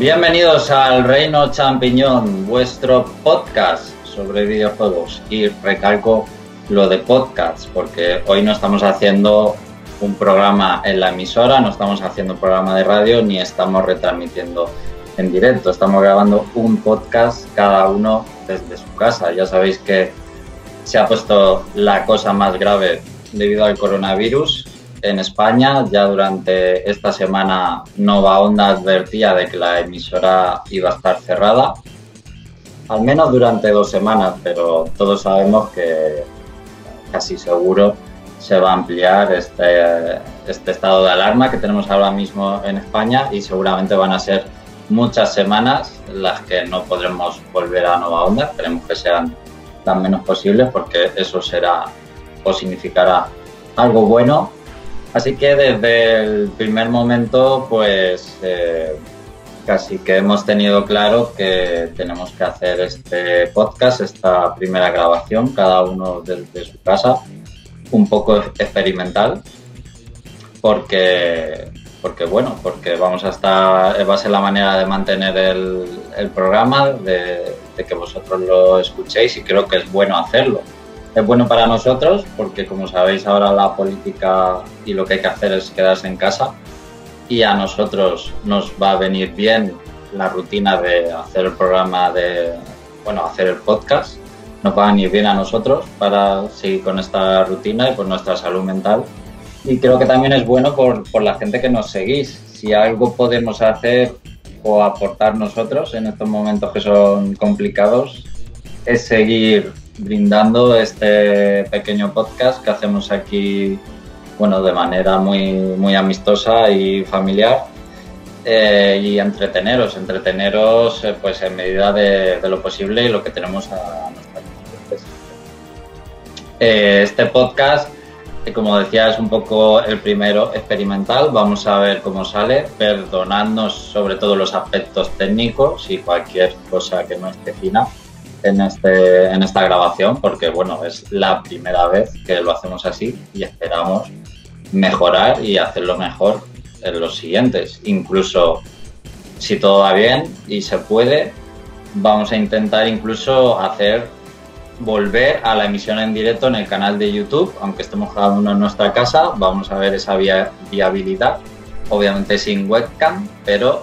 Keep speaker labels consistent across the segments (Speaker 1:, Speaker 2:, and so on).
Speaker 1: Bienvenidos al Reino Champiñón, vuestro podcast sobre videojuegos. Y recalco lo de podcast, porque hoy no estamos haciendo un programa en la emisora, no estamos haciendo un programa de radio, ni estamos retransmitiendo en directo. Estamos grabando un podcast cada uno desde su casa. Ya sabéis que se ha puesto la cosa más grave debido al coronavirus en España. Ya durante esta semana Nova Onda advertía de que la emisora iba a estar cerrada, al menos durante dos semanas, pero todos sabemos que casi seguro se va a ampliar este, este estado de alarma que tenemos ahora mismo en España y seguramente van a ser muchas semanas las que no podremos volver a Nova Onda. Esperemos que sean tan menos posibles porque eso será o significará algo bueno Así que desde el primer momento, pues eh, casi que hemos tenido claro que tenemos que hacer este podcast, esta primera grabación, cada uno desde su casa, un poco experimental, porque, porque bueno, porque vamos a estar, va a ser la manera de mantener el, programa, de que vosotros lo escuchéis y creo que es bueno hacerlo es bueno para nosotros porque como sabéis ahora la política y lo que hay que hacer es quedarse en casa y a nosotros nos va a venir bien la rutina de hacer el programa de, bueno, hacer el podcast, nos va a venir bien a nosotros para seguir con esta rutina y por nuestra salud mental. Y creo que también es bueno por, por la gente que nos seguís. Si algo podemos hacer o aportar nosotros en estos momentos que son complicados, es seguir brindando este pequeño podcast que hacemos aquí, bueno, de manera muy, muy amistosa y familiar. Eh, y entreteneros, entreteneros eh, pues en medida de, lo posible y lo que tenemos a nuestra eh, Este podcast, como decía, es un poco el primero experimental. Vamos a ver cómo sale, perdonadnos sobre todo los aspectos técnicos y cualquier cosa que no esté fina en, este, en esta grabación porque, bueno, es la primera vez que lo hacemos así y esperamos mejorar y hacerlo mejor en los siguientes. Incluso si todo va bien y se puede, vamos a intentar incluso hacer volver a la emisión en directo en el canal de YouTube, aunque estemos cada uno en nuestra casa, vamos a ver esa viabilidad, obviamente sin webcam, pero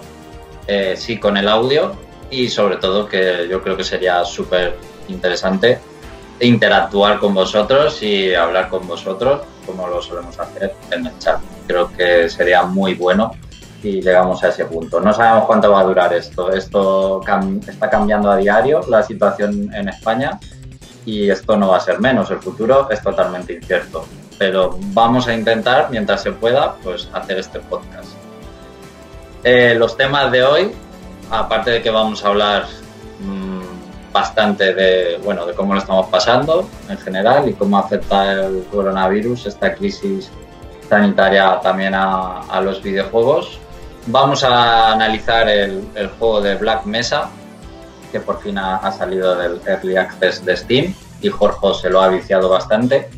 Speaker 1: eh, sí con el audio y sobre todo que yo creo que sería súper interesante interactuar con vosotros y hablar con vosotros como lo solemos hacer en el chat. Creo que sería muy bueno y llegamos a ese punto. No sabemos cuánto va a durar esto. Esto está cambiando a diario la situación en España y esto no va a ser menos. El futuro es totalmente incierto. Pero vamos a intentar, mientras se pueda, pues hacer este podcast. Eh, los temas de hoy aparte de que vamos a hablar mm, bastante de, bueno, de cómo lo estamos pasando en general y cómo afecta el coronavirus, esta crisis sanitaria también a, los videojuegos. Vamos a analizar el, juego de Black Mesa, que por fin ha, salido del Early Access de Steam y Jorge se lo ha viciado bastante.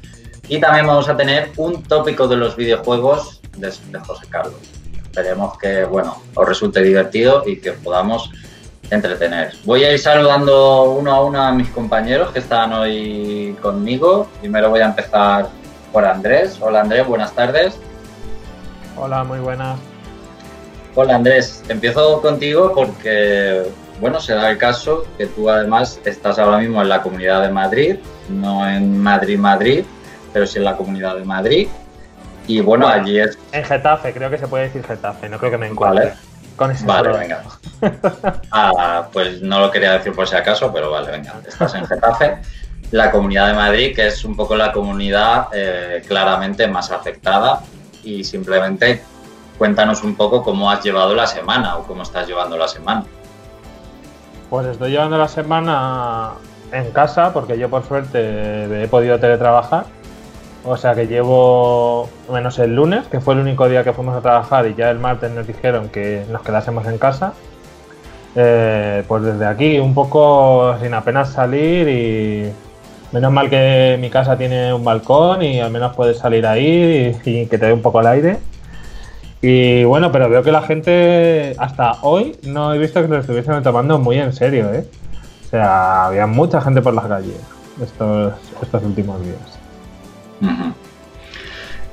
Speaker 1: Y también vamos a tener un tópico de los videojuegos de José Carlos. Esperemos que, bueno, os resulte divertido y que podamos entretener. Voy a ir saludando uno a uno a mis compañeros que están hoy conmigo. Primero voy a empezar por Andrés. Hola Andrés, buenas tardes.
Speaker 2: Hola, muy buenas.
Speaker 1: Hola Andrés, empiezo contigo porque, bueno, se da el caso que tú además estás ahora mismo en la Comunidad de Madrid, no en Madrid-Madrid, pero sí en la Comunidad de Madrid. Y bueno, allí es.
Speaker 2: En Getafe, creo que se puede decir Getafe, no creo que me encuentre.
Speaker 1: Vale. Con ese vale, venga. ah, pues no lo quería decir por si acaso, pero vale, venga. Estás en Getafe. La comunidad de Madrid, que es un poco la comunidad eh, claramente más afectada. Y simplemente cuéntanos un poco cómo has llevado la semana o cómo estás llevando la semana.
Speaker 2: Pues estoy llevando la semana en casa porque yo por suerte he podido teletrabajar o sea que llevo menos el lunes, que fue el único día que fuimos a trabajar y ya el martes nos dijeron que nos quedásemos en casa. Eh, pues desde aquí, un poco sin apenas salir y menos mal que mi casa tiene un balcón y al menos puedes salir ahí y, que te dé un poco el aire. Y bueno, pero veo que la gente hasta hoy no he visto que lo estuviesen tomando muy en serio, ¿eh? O sea, había mucha gente por las calles estos, estos últimos días.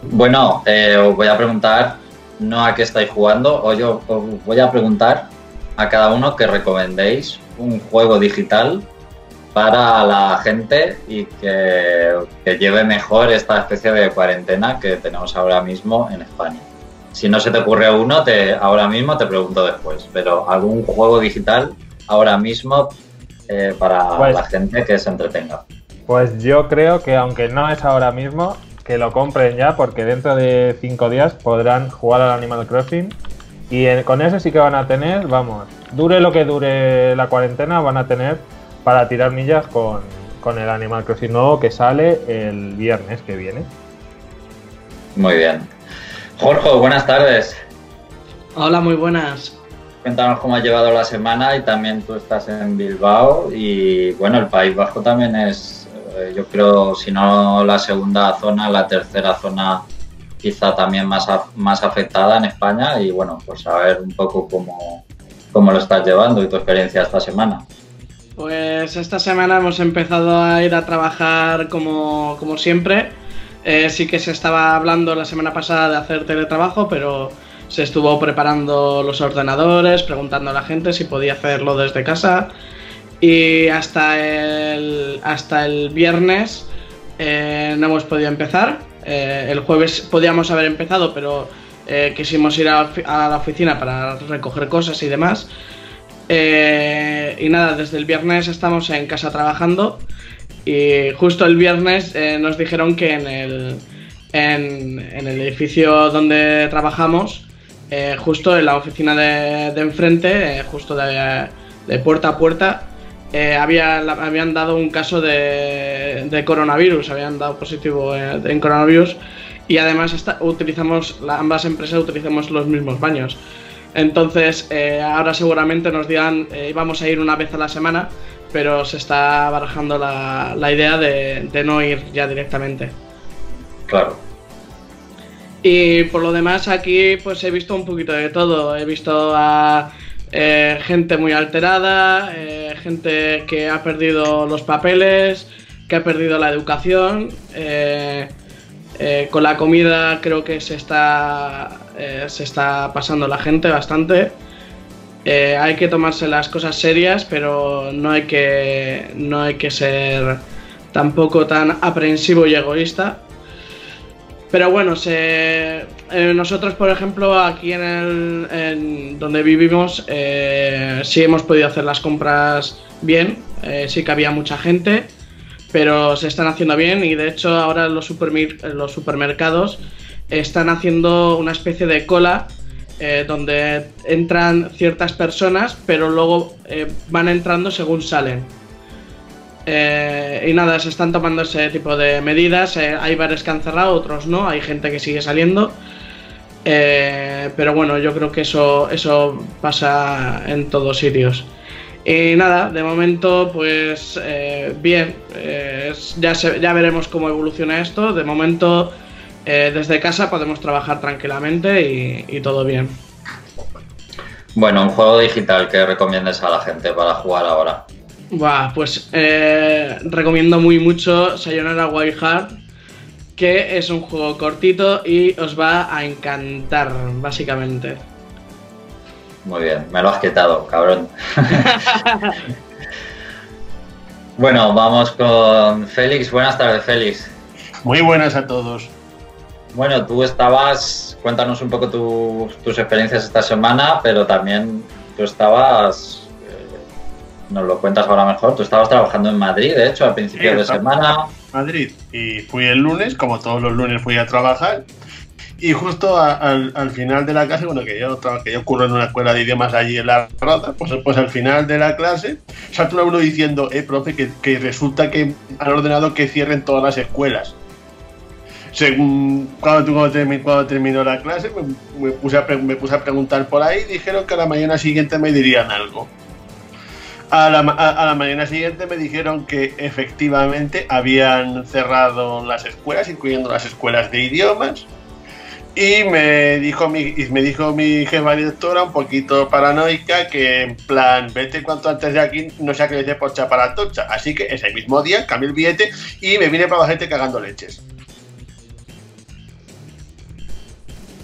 Speaker 1: Bueno, eh, os voy a preguntar no a qué estáis jugando, o yo os voy a preguntar a cada uno que recomendéis un juego digital para la gente y que, que, lleve mejor esta especie de cuarentena que tenemos ahora mismo en España. Si no se te ocurre uno, te, ahora mismo te pregunto después, pero algún juego digital ahora mismo eh, para pues la gente que se entretenga.
Speaker 2: Pues yo creo que aunque no es ahora mismo, que lo compren ya porque dentro de cinco días podrán jugar al Animal Crossing y con eso sí que van a tener, vamos, dure lo que dure la cuarentena, van a tener para tirar millas con, con el Animal Crossing nuevo que sale el viernes que viene.
Speaker 1: Muy bien. Jorge, buenas tardes.
Speaker 3: Hola, muy buenas.
Speaker 1: Cuéntanos cómo ha llevado la semana y también tú estás en Bilbao y bueno, el País Bajo también es, eh, yo creo, si no la segunda zona, la tercera zona quizá también más, más afectada en España y bueno, pues saber un poco cómo, cómo lo estás llevando y tu experiencia esta semana.
Speaker 3: Pues esta semana hemos empezado a ir a trabajar como, como siempre eh, sí que se estaba hablando la semana pasada de hacer teletrabajo, pero se estuvo preparando los ordenadores, preguntando a la gente si podía hacerlo desde casa. Y hasta el, hasta el viernes eh, no hemos podido empezar. Eh, el jueves podíamos haber empezado, pero quisimos ir a, la oficina para recoger cosas y demás. y nada, desde el viernes estamos en casa trabajando y justo el viernes eh, nos dijeron que en el, en, el edificio donde trabajamos, eh, justo en la oficina de, enfrente, eh, justo de, puerta a puerta, había, habían dado un caso de, coronavirus, habían dado positivo en coronavirus y además utilizamos, ambas empresas utilizamos los mismos baños. Entonces, ahora seguramente nos digan, íbamos a ir una vez a la semana, pero se está barajando la, la idea de, de, no ir ya directamente.
Speaker 1: Claro.
Speaker 3: Y por lo demás aquí pues he visto un poquito de todo. He visto a eh, gente muy alterada, eh, gente que ha perdido los papeles, que ha perdido la educación. Eh, con la comida creo que se está, se está pasando la gente bastante. Hay que tomarse las cosas serias, pero no hay que, no hay que ser tampoco tan aprensivo y egoísta. Pero bueno, eh, nosotros, por ejemplo, aquí en, el, donde vivimos, eh, sí hemos podido hacer las compras bien. sí que había mucha gente, pero se están haciendo bien y de hecho ahora los, los supermercados están haciendo una especie de cola eh, donde entran ciertas personas, pero luego eh, van entrando según salen. Eh, y nada, se están tomando ese tipo de medidas. hay bares que han cerrado, otros no, hay gente que sigue saliendo. pero bueno, yo creo que eso, eso pasa en todos sitios. Y nada, de momento, pues bien, ya, ya veremos cómo evoluciona esto. De momento, eh, desde casa podemos trabajar tranquilamente y, todo bien.
Speaker 1: Bueno, un juego digital que recomiendes a la gente para jugar ahora.
Speaker 3: Buah, pues eh, recomiendo muy mucho Sayonara Wild Heart, que es un juego cortito y os va a encantar, básicamente.
Speaker 1: Muy bien, me lo has quitado, cabrón. bueno, vamos con Félix. Buenas tardes, Félix.
Speaker 4: Muy buenas a todos.
Speaker 1: Bueno, tú estabas, cuéntanos un poco tus experiencias esta semana, pero también tú estabas, nos lo cuentas ahora mejor, tú estabas trabajando en Madrid, de hecho, a principios de semana.
Speaker 4: Madrid, y fui el lunes, como todos los lunes fui a trabajar, y justo al, final de la clase, bueno, que yo, que yo ocurro en una escuela de idiomas allí en La Rota, pues, pues al final de la clase salta uno diciendo, eh, profe, que, que resulta que han ordenado que cierren todas las escuelas según cuando, cuando, terminó la clase, me, puse a, me puse a preguntar por ahí dijeron que a la mañana siguiente me dirían algo. A la, a, la, mañana siguiente me dijeron que efectivamente habían cerrado las escuelas, incluyendo las escuelas de idiomas, Y me dijo mi, y me dijo mi jefa directora, un poquito paranoica, que en plan, vete cuanto antes de aquí, no sea que le dé pocha para tocha. Así que ese mismo día cambié el billete y me vine para la gente cagando leches.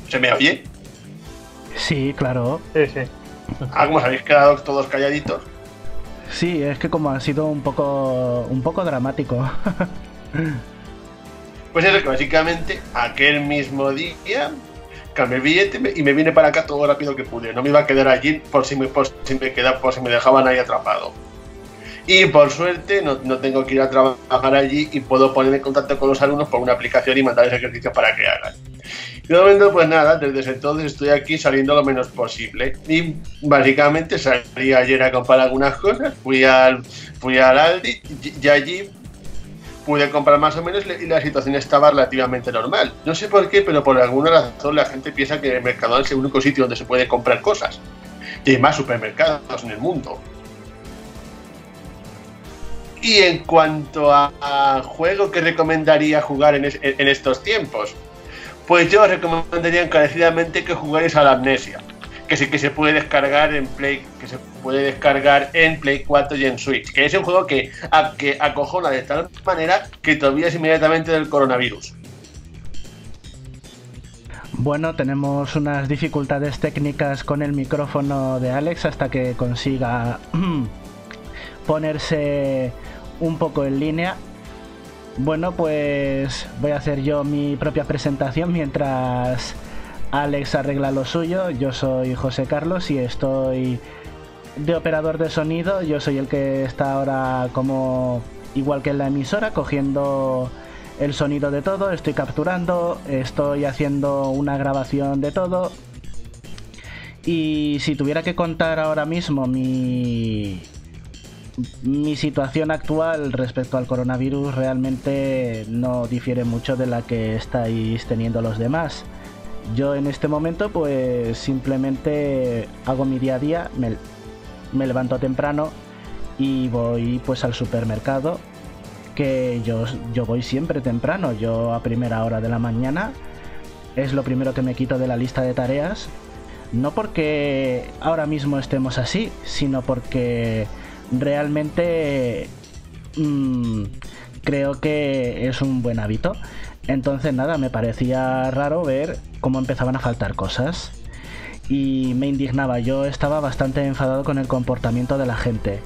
Speaker 4: ¿Se me oye?
Speaker 5: Sí, claro.
Speaker 2: Sí, sí.
Speaker 4: Ah, como habéis quedado todos calladitos.
Speaker 5: Sí, es que como ha sido un poco un poco dramático.
Speaker 4: Pues eso, que básicamente aquel mismo día cambié el billete y me vine para acá todo lo rápido que pude. No me iba a quedar allí por si me, por si me, queda, por si me dejaban ahí atrapado. Y por suerte no, no tengo que ir a trabajar allí y puedo ponerme en contacto con los alumnos por una aplicación y mandarles ejercicios para que hagan. Y de momento, pues nada, desde entonces estoy aquí saliendo lo menos posible. Y básicamente salí ayer a comprar algunas cosas, fui al, fui al Aldi y- allí pude comprar más o menos y la situación estaba relativamente normal. No sé por qué, pero por alguna razón la gente piensa que el Mercadona es el único sitio donde se puede comprar cosas. Y hay más supermercados en el mundo. Y en cuanto a, juego que recomendaría jugar en, es- en estos tiempos, pues yo recomendaría encarecidamente que jugarais a la Amnesia, que sí que se puede descargar en Play, que se puede descargar en Play 4 y en Switch, que es un juego que, a- que acojona de tal manera que te olvidas inmediatamente del coronavirus.
Speaker 5: Bueno, tenemos unas dificultades técnicas con el micrófono de Alex hasta que consiga ponerse un poco en línea. Bueno, pues voy a hacer yo mi propia presentación mientras Alex arregla lo suyo. Yo soy José Carlos y estoy de operador de sonido. Yo soy el que está ahora como igual que en la emisora cogiendo el sonido de todo, estoy capturando, estoy haciendo una grabación de todo. Y si tuviera que contar ahora mismo mi mi situación actual respecto al coronavirus realmente no difiere mucho de la que estáis teniendo los demás. Yo en este momento pues simplemente hago mi día a día, me, levanto temprano y voy pues al supermercado que yo, yo voy siempre temprano, yo a primera hora de la mañana es lo primero que me quito de la lista de tareas, no porque ahora mismo estemos así, sino porque realmente mm, creo que es un buen hábito. Entonces nada, me parecía raro ver cómo empezaban a faltar cosas y me indignaba. Yo estaba bastante enfadado con el comportamiento de la gente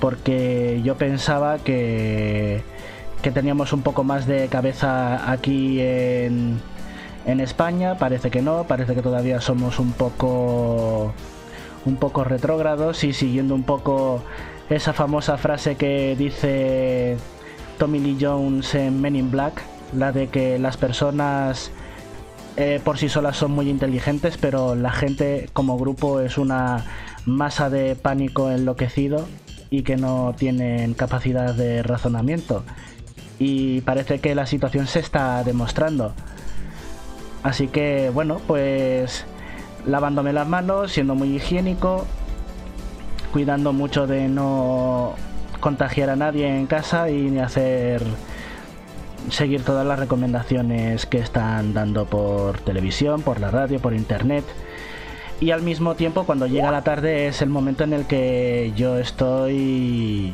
Speaker 5: porque yo pensaba que, que teníamos un poco más de cabeza aquí en, en España. Parece que no, parece que todavía somos un poco un poco retrógrados y siguiendo un poco esa famosa frase que dice Tommy Lee Jones en Men in Black, la de que las personas eh, por sí solas son muy inteligentes, pero la gente como grupo es una masa de pánico enloquecido y que no tienen capacidad de razonamiento. Y parece que la situación se está demostrando. Así que bueno, pues lavándome las manos, siendo muy higiénico, cuidando mucho de no contagiar a nadie en casa y hacer seguir todas las recomendaciones que están dando por televisión, por la radio, por internet. Y al mismo tiempo, cuando llega la tarde, es el momento en el que yo estoy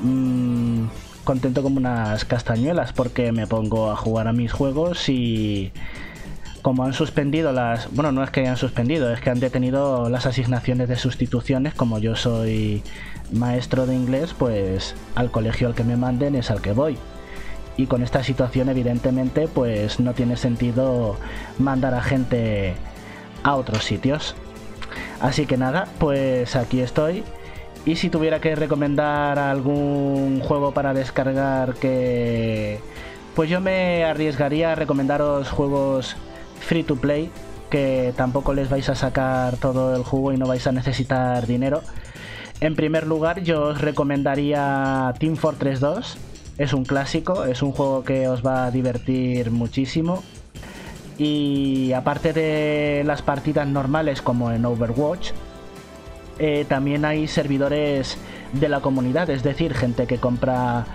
Speaker 5: mm, contento como unas castañuelas porque me pongo a jugar a mis juegos y como han suspendido las... Bueno, no es que hayan suspendido, es que han detenido las asignaciones de sustituciones. Como yo soy maestro de inglés, pues al colegio al que me manden es al que voy. Y con esta situación, evidentemente, pues no tiene sentido mandar a gente a otros sitios. Así que nada, pues aquí estoy. Y si tuviera que recomendar algún juego para descargar que... Pues yo me arriesgaría a recomendaros juegos free to play, que tampoco les vais a sacar todo el jugo y no vais a necesitar dinero. En primer lugar, yo os recomendaría Team Fortress 2. Es un clásico, es un juego que os va a divertir muchísimo. Y aparte de las partidas normales como en Overwatch, eh, también hay servidores de la comunidad, es decir, gente que compra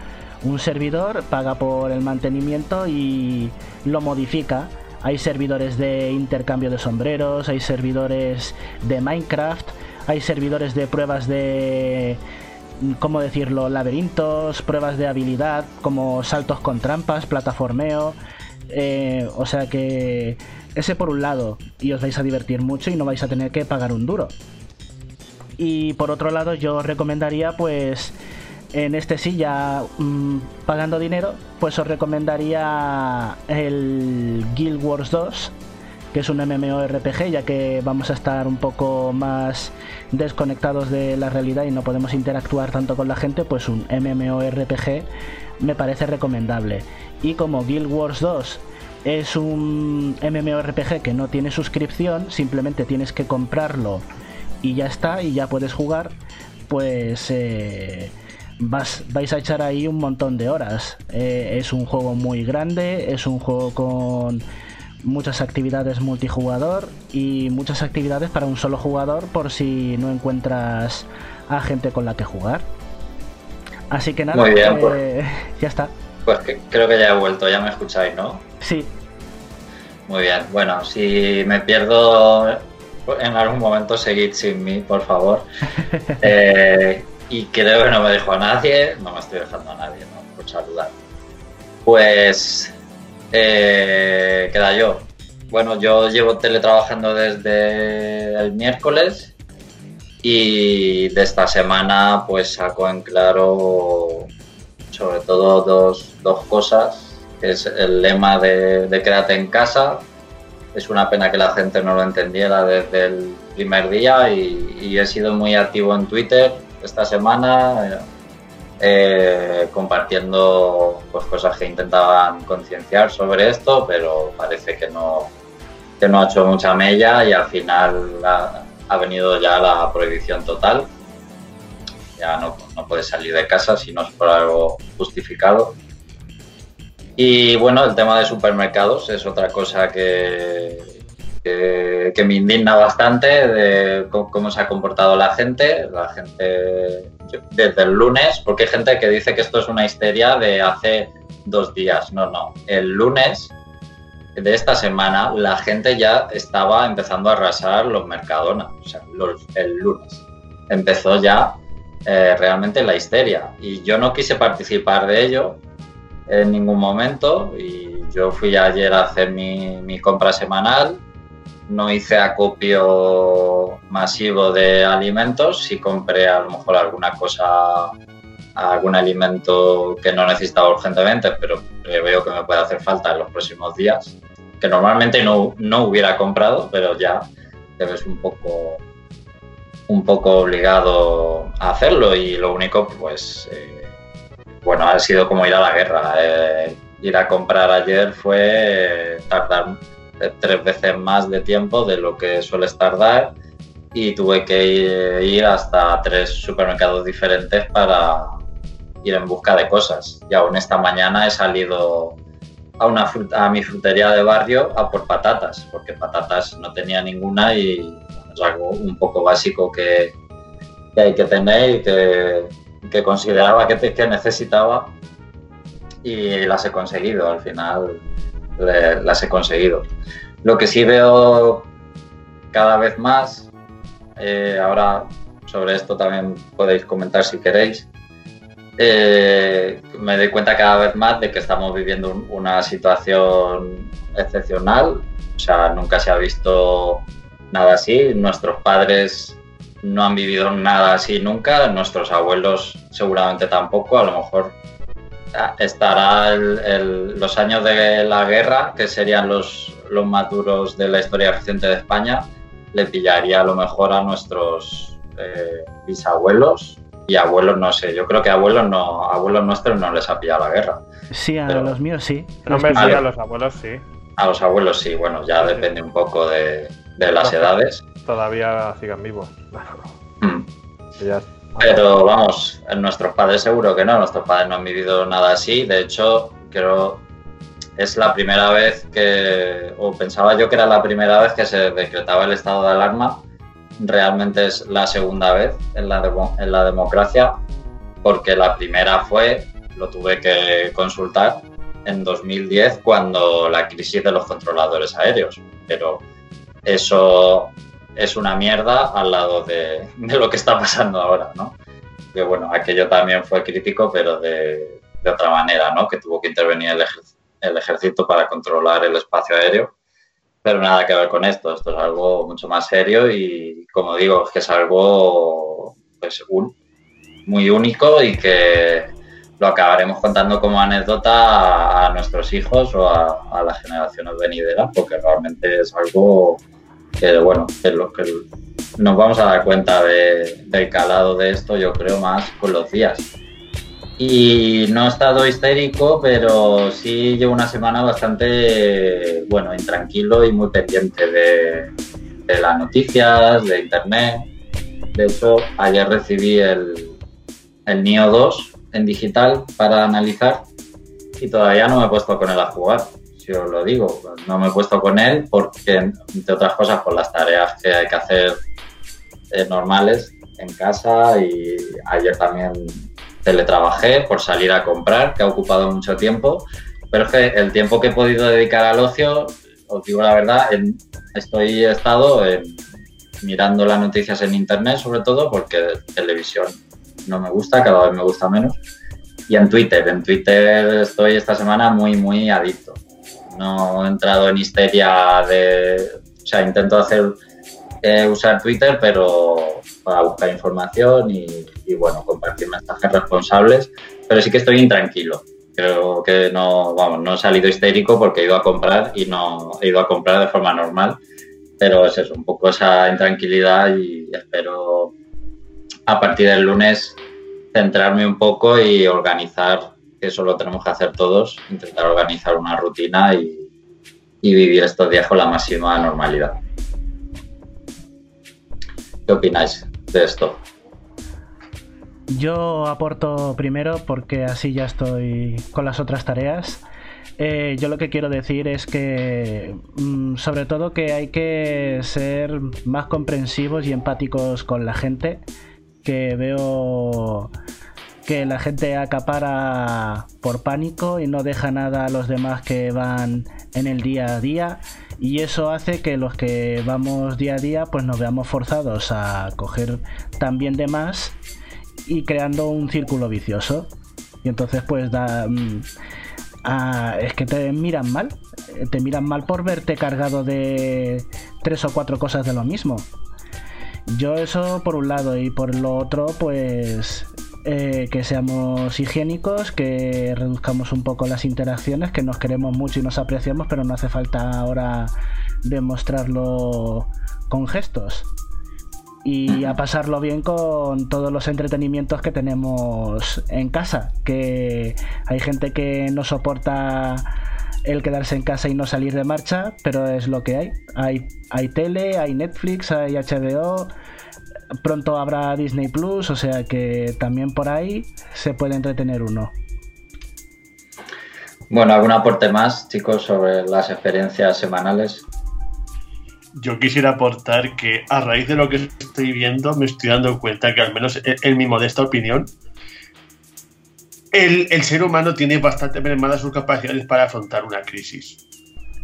Speaker 5: un servidor, paga por el mantenimiento y lo modifica hay servidores de intercambio de sombreros, hay servidores de Minecraft, hay servidores de pruebas de ¿cómo decirlo? Laberintos, pruebas de habilidad, como saltos con trampas, plataformeo. Eh, o sea que ese por un lado, y os vais a divertir mucho y no vais a tener que pagar un duro. Y por otro lado, yo os recomendaría, pues, en este sí, ya mm, pagando dinero, pues os recomendaría el Guild Wars 2, que es un MMORPG, ya que vamos a estar un poco más desconectados de la realidad y no podemos interactuar tanto con la gente, pues un MMORPG me parece recomendable. Y como Guild Wars 2 es un MMORPG que no tiene suscripción, simplemente tienes que comprarlo y ya está, y ya puedes jugar, pues eh, vas, vais a echar ahí un montón de horas. Eh, es un juego muy grande, es un juego con muchas actividades multijugador y muchas actividades para un solo jugador por si no encuentras a gente con la que jugar. Así que nada,
Speaker 1: Muy bien,
Speaker 5: eh,
Speaker 1: pues.
Speaker 5: ya está.
Speaker 1: Pues que- creo que ya he vuelto, ya me escucháis, ¿no?
Speaker 5: Sí,
Speaker 1: Muy bien. Bueno, si me pierdo en algún momento, seguid sin mí, por favor. Eh, y creo que no me dejo a nadie, no me estoy dejando a nadie, ¿no? Por saludar. Pues eh, queda yo. Bueno, yo llevo teletrabajando desde el miércoles y de esta semana pues saco en claro sobre todo dos, dos cosas, que es el lema de, de quédate en casa. Es una pena que la gente no lo entendiera desde el primer día y, y he sido muy activo en Twitter esta semana, eh, compartiendo pues, cosas que intentaban concienciar sobre esto, pero parece que no, que no ha hecho mucha mella y al final ha, ha venido ya la prohibición total. Ya no, no puedes salir de casa si no es por algo justificado. Y bueno, el tema de supermercados es otra cosa que, que, me indigna bastante de cómo, cómo se ha comportado la gente. La gente yo- desde el lunes, porque hay gente que dice que esto es una histeria de hace dos días. No, no. El lunes de esta semana la gente ya estaba empezando a arrasar los Mercadona. O sea, los- el lunes empezó ya eh, realmente la histeria. Y yo no quise participar de ello en ningún momento y yo fui ayer a hacer mi, mi compra semanal. No hice acopio masivo de alimentos, sí compré a lo mejor alguna cosa, algún alimento que no necesitaba urgentemente, pero veo que me puede hacer falta en los próximos días, que normalmente no, no hubiera comprado, pero ya te ves un poco un poco obligado a hacerlo y lo único pues eh, bueno ha sido como ir a la guerra Eh, ir a comprar ayer fue tardar tres veces más de tiempo de lo que sueles tardar y tuve que ir, hasta tres supermercados diferentes para ir en busca de cosas. Y aún esta mañana he salido a, una frut- a mi frutería de barrio a por patatas porque patatas no tenía ninguna y es algo un poco básico que, que hay que tener y que, que consideraba que, que necesitaba y las he conseguido, al final las he conseguido. Lo que sí veo cada vez más, eh, ahora sobre esto también podéis comentar si queréis, eh, me doy cuenta cada vez más de que estamos viviendo un- una situación excepcional, o sea, nunca se ha visto nada así. Nuestros padres no han vivido nada así nunca, nuestros abuelos seguramente tampoco, a lo mejor estará el- el- los años de la guerra, que serían los, los más duros de la historia reciente de España, le pillaría a lo mejor a nuestros eh, bisabuelos y abuelos, no sé, yo creo que abuelos no, abuelos nuestros no les ha pillado la guerra.
Speaker 5: sí, a
Speaker 1: Pero-
Speaker 5: los míos sí.
Speaker 2: No me a los abuelos sí.
Speaker 1: A los abuelos sí, bueno, ya
Speaker 2: Sí.
Speaker 1: depende un poco de, de las edades.
Speaker 2: Todavía sigan vivos.
Speaker 1: Mm.
Speaker 2: Ya-
Speaker 1: Pero vamos, nuestros padres seguro que no, nuestros padres no han vivido nada así. De hecho, creo es la primera vez que, o pensaba yo que era la primera vez que se decretaba el estado de alarma. Realmente es la segunda vez en la, demo- en la democracia, porque la primera fue, lo tuve que consultar, en 2010 cuando la crisis de los controladores aéreos, pero eso es una mierda al lado de, lo que está pasando ahora, ¿no? Que bueno, aquello también fue crítico, pero de, otra manera, ¿no? Que tuvo que intervenir el, ejército para controlar el espacio aéreo, pero nada que ver con esto, esto es algo mucho más serio y como digo, es que es algo pues, muy único y que lo acabaremos contando como anécdota a, nuestros hijos o a, a las generaciones venideras, porque realmente es algo que bueno, que, lo, que nos vamos a dar cuenta de, del calado de esto, yo creo, más con los días. Y no he estado histérico, pero sí llevo una semana bastante, bueno, intranquilo y muy pendiente de, de las noticias, de internet. De hecho, ayer recibí el, el NIO 2 en digital para analizar y todavía no me he puesto con él a jugar os lo digo. No me he puesto con él porque, entre otras cosas, por las tareas que hay que hacer eh, normales en casa y ayer también teletrabajé por salir a comprar, que ha ocupado mucho tiempo. Pero es que el tiempo que he podido dedicar al ocio, os digo la verdad, estoy he estado mirando las noticias en internet, sobre todo porque televisión no me gusta, cada vez me gusta menos. Y en Twitter, en Twitter estoy esta semana muy, muy adicto no he entrado en histeria de, o sea, intento hacer eh, usar Twitter, pero para buscar información y, bueno, compartir mensajes responsables, pero sí que estoy intranquilo. Creo que no, vamos, no he salido histérico porque he ido a comprar y no he ido a comprar de forma normal, pero es eso, un poco esa intranquilidad y espero a partir del lunes centrarme un poco y organizar que eso lo tenemos que hacer todos, intentar organizar una rutina y, vivir estos días con la máxima normalidad. ¿Qué opináis de esto?
Speaker 5: Yo aporto primero porque así ya estoy con las otras tareas. Eh, yo lo que quiero decir es que mm, sobre todo que hay que ser más comprensivos y empáticos con la gente que veo que la gente acapara por pánico y no deja nada a los demás que van en el día a día. Y eso hace que los que vamos día a día pues nos veamos forzados a coger también de más y creando un círculo vicioso. Y entonces pues da mm, es que te miran mal te miran mal por verte cargado de tres o cuatro cosas de lo mismo. Yo eso por un lado y por lo otro pues eh, que seamos higiénicos, que reduzcamos un poco las interacciones, que nos queremos mucho y nos apreciamos, pero no hace falta ahora demostrarlo con gestos. Y a pasarlo bien con todos los entretenimientos que tenemos en casa, que hay gente que no soporta el quedarse en casa y no salir de marcha, pero es lo que hay. Hay, hay tele, hay Netflix, hay HBO, pronto habrá Disney Plus, o sea que también por ahí se puede entretener uno.
Speaker 1: Bueno, ¿algún aporte más, chicos, sobre las experiencias semanales?
Speaker 4: Yo quisiera aportar que a raíz de lo que estoy viendo me estoy dando cuenta que al menos en mi modesta opinión, el, el ser humano tiene bastante mermadas sus capacidades para afrontar una crisis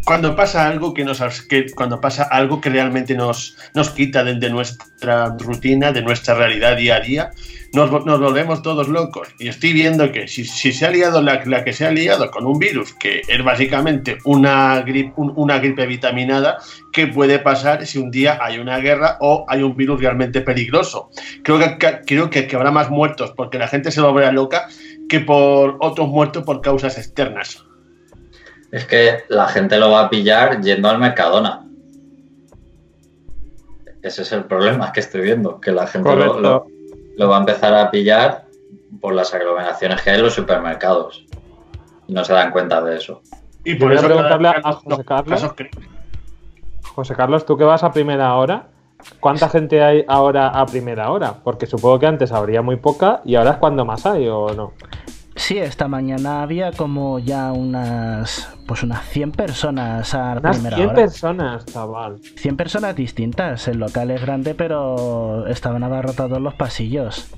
Speaker 4: cuando pasa algo que nos que cuando pasa algo que realmente nos, nos quita de, nuestra rutina, de nuestra realidad día a día, nos, nos volvemos todos locos. Y estoy viendo que si, se ha liado la, la, que se ha liado con un virus, que es básicamente una gripe, una gripe vitaminada, ¿qué puede pasar si un día hay una guerra o hay un virus realmente peligroso? Creo que, creo que, que habrá más muertos porque la gente se volverá loca que por otros muertos por causas externas.
Speaker 1: Es que la gente lo va a pillar yendo al Mercadona. Ese es el problema que estoy viendo, que la gente lo, va a empezar a pillar por las aglomeraciones que hay en los supermercados. Y no se dan cuenta de eso.
Speaker 2: Y por eso preguntarle a José Carlos. José Carlos, tú que vas a primera hora, ¿cuánta gente hay ahora a primera hora? Porque supongo que antes habría muy poca y ahora es cuando más hay, ¿o no?
Speaker 5: Sí, esta mañana había como ya unas pues unas 100 personas a
Speaker 2: unas 100 personas, chaval.
Speaker 5: 100 personas distintas. El local es grande, pero estaban abarrotados los pasillos.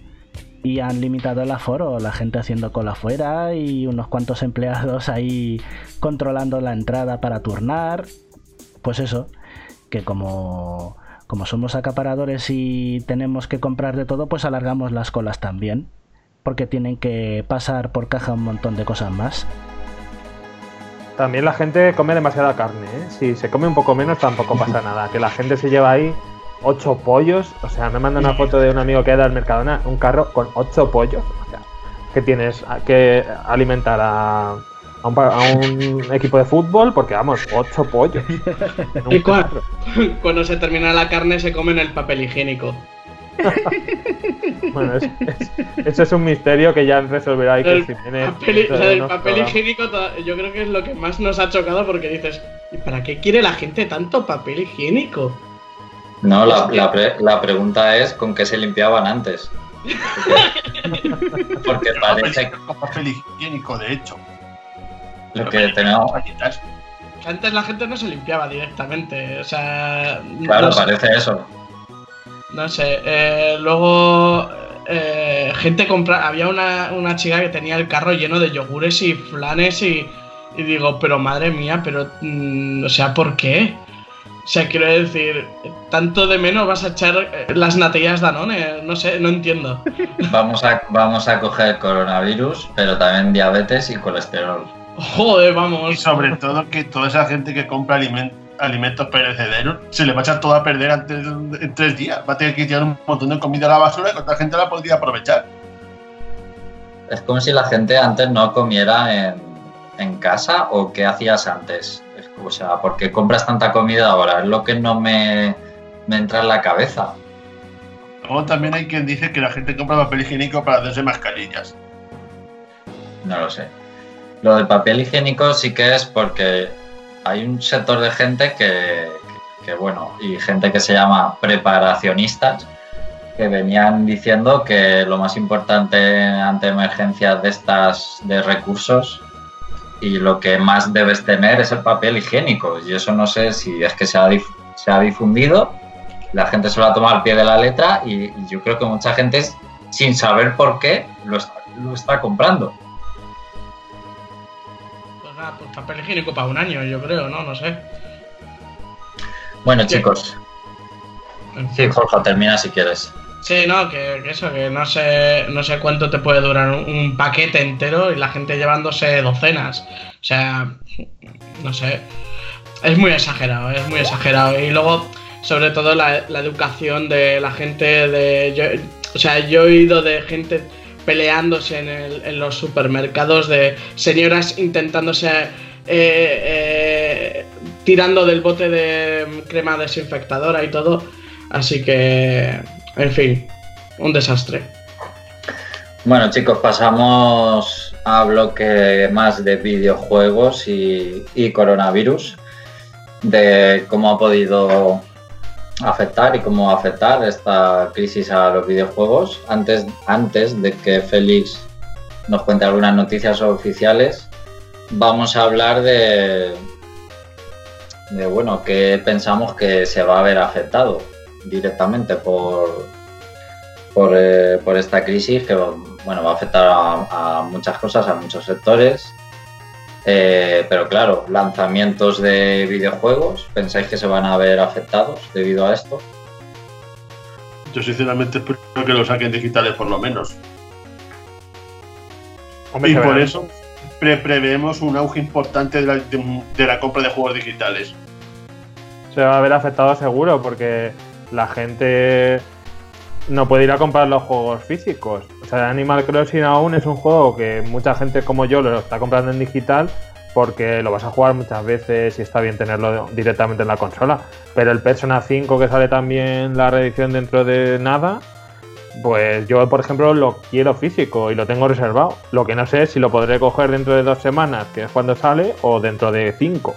Speaker 5: y han limitado el aforo, la gente haciendo cola afuera y unos cuantos empleados ahí controlando la entrada para turnar. Pues eso, que como, como somos acaparadores y tenemos que comprar de todo, pues alargamos las colas también, porque tienen que pasar por caja un montón de cosas más.
Speaker 2: También la gente come demasiada carne, ¿eh? Si se come un poco menos tampoco pasa nada. Que la gente se lleva ahí ocho pollos. O sea, me manda una foto de un amigo que ha ido al Mercadona, un carro con ocho pollos. O sea, que tienes que alimentar a, a, un, pa- a un equipo de fútbol porque, vamos, ocho pollos. en un
Speaker 3: Y cua-
Speaker 2: carro.
Speaker 3: cuando se termina la carne se comen el papel higiénico.
Speaker 2: Bueno, es- es- eso es un misterio que ya resolverá Iker
Speaker 3: El
Speaker 2: Jiménez.
Speaker 3: papel, o sea, el papel higiénico yo creo que es lo que más nos ha chocado porque dices, ¿y para qué quiere la gente tanto papel higiénico?
Speaker 1: No, la,
Speaker 3: Es que-
Speaker 1: la pre- la pregunta es con qué se limpiaban antes. Porque, parece
Speaker 4: papel- con papel higiénico, de hecho.
Speaker 1: lo que tenemos.
Speaker 3: Que antes la gente no se limpiaba directamente, o sea...
Speaker 1: Claro,
Speaker 3: no sé.
Speaker 1: parece eso.
Speaker 3: No sé, eh, luego eh, gente compra. Había una, una chica que tenía el carro lleno de yogures y flanes y, y digo, pero madre mía, pero. mm, o sea, ¿por qué? O sea, quiero decir, tanto de menos vas a echar eh, las natillas Danone, no sé, no entiendo.
Speaker 1: Vamos a, vamos a coger coronavirus, pero también diabetes y colesterol.
Speaker 3: Joder, vamos.
Speaker 4: Y sobre todo que toda esa gente que compra alimen- alimentos perecederos se le va a echar todo a perder antes en tres días. Va a tener que tirar un montón de comida a la basura que otra gente la podría aprovechar.
Speaker 1: Es como si la gente antes no comiera en, en casa o qué hacías antes. Es- O sea, ¿por qué compras tanta comida ahora? Es lo que no me, me entra en la cabeza.
Speaker 4: Luego también hay quien dice que la gente compra papel higiénico para hacerse mascarillas.
Speaker 1: No lo sé. Lo del papel higiénico sí que es porque hay un sector de gente que, que- que, bueno, y gente que se llama preparacionistas, que venían diciendo que lo más importante ante emergencias de estas de recursos y lo que más debes tener es el papel higiénico. Y eso no sé si es que se ha, dif- se ha difundido, la gente se lo ha tomado al pie de la letra y, y yo creo que mucha gente, sin saber por qué, lo está, lo está comprando.
Speaker 3: Pues pues papel higiénico para un año, yo creo, ¿no? No sé.
Speaker 1: Bueno,
Speaker 3: Sí.
Speaker 1: chicos. Sí, Jorge, termina si quieres.
Speaker 3: Sí, no, que, que eso, que no sé, no sé cuánto te puede durar un, un paquete entero y la gente llevándose docenas. O sea, no sé. Es muy exagerado, es muy exagerado. Y luego, sobre todo, la, la educación de la gente de. yo- o sea, yo he oído de gente peleándose en, los supermercados, de señoras intentándose. eh, eh, tirando del bote de crema desinfectadora y todo. Así que, en fin, un desastre.
Speaker 1: Bueno, chicos, pasamos a bloque más de videojuegos y, y coronavirus, de cómo ha podido afectar y cómo afectar esta crisis a los videojuegos. Antes, antes de que Félix nos cuente algunas noticias oficiales, vamos a hablar de, bueno, que pensamos que se va a ver afectado directamente por, por, eh, por esta crisis que bueno, va a afectar a muchas cosas, a muchos sectores. Eh, pero claro, lanzamientos de videojuegos, ¿pensáis que se van a ver afectados debido a esto?
Speaker 4: Yo sinceramente espero que lo saquen digitales por lo menos.
Speaker 2: Hombre,
Speaker 4: y por
Speaker 2: verán.
Speaker 4: eso pre- preveemos un auge importante de la, de- de la compra de juegos digitales.
Speaker 2: se va a ver afectado seguro porque la gente no puede ir a comprar los juegos físicos. O sea, Animal Crossing aún es un juego que mucha gente como yo lo está comprando en digital porque lo vas a jugar muchas veces y está bien tenerlo directamente en la consola. Pero el Persona 5 que sale también la reedición dentro de nada, pues yo por ejemplo lo quiero físico y lo tengo reservado. Lo que no sé es si lo podré coger dentro de dos semanas, que es cuando sale, o dentro de cinco.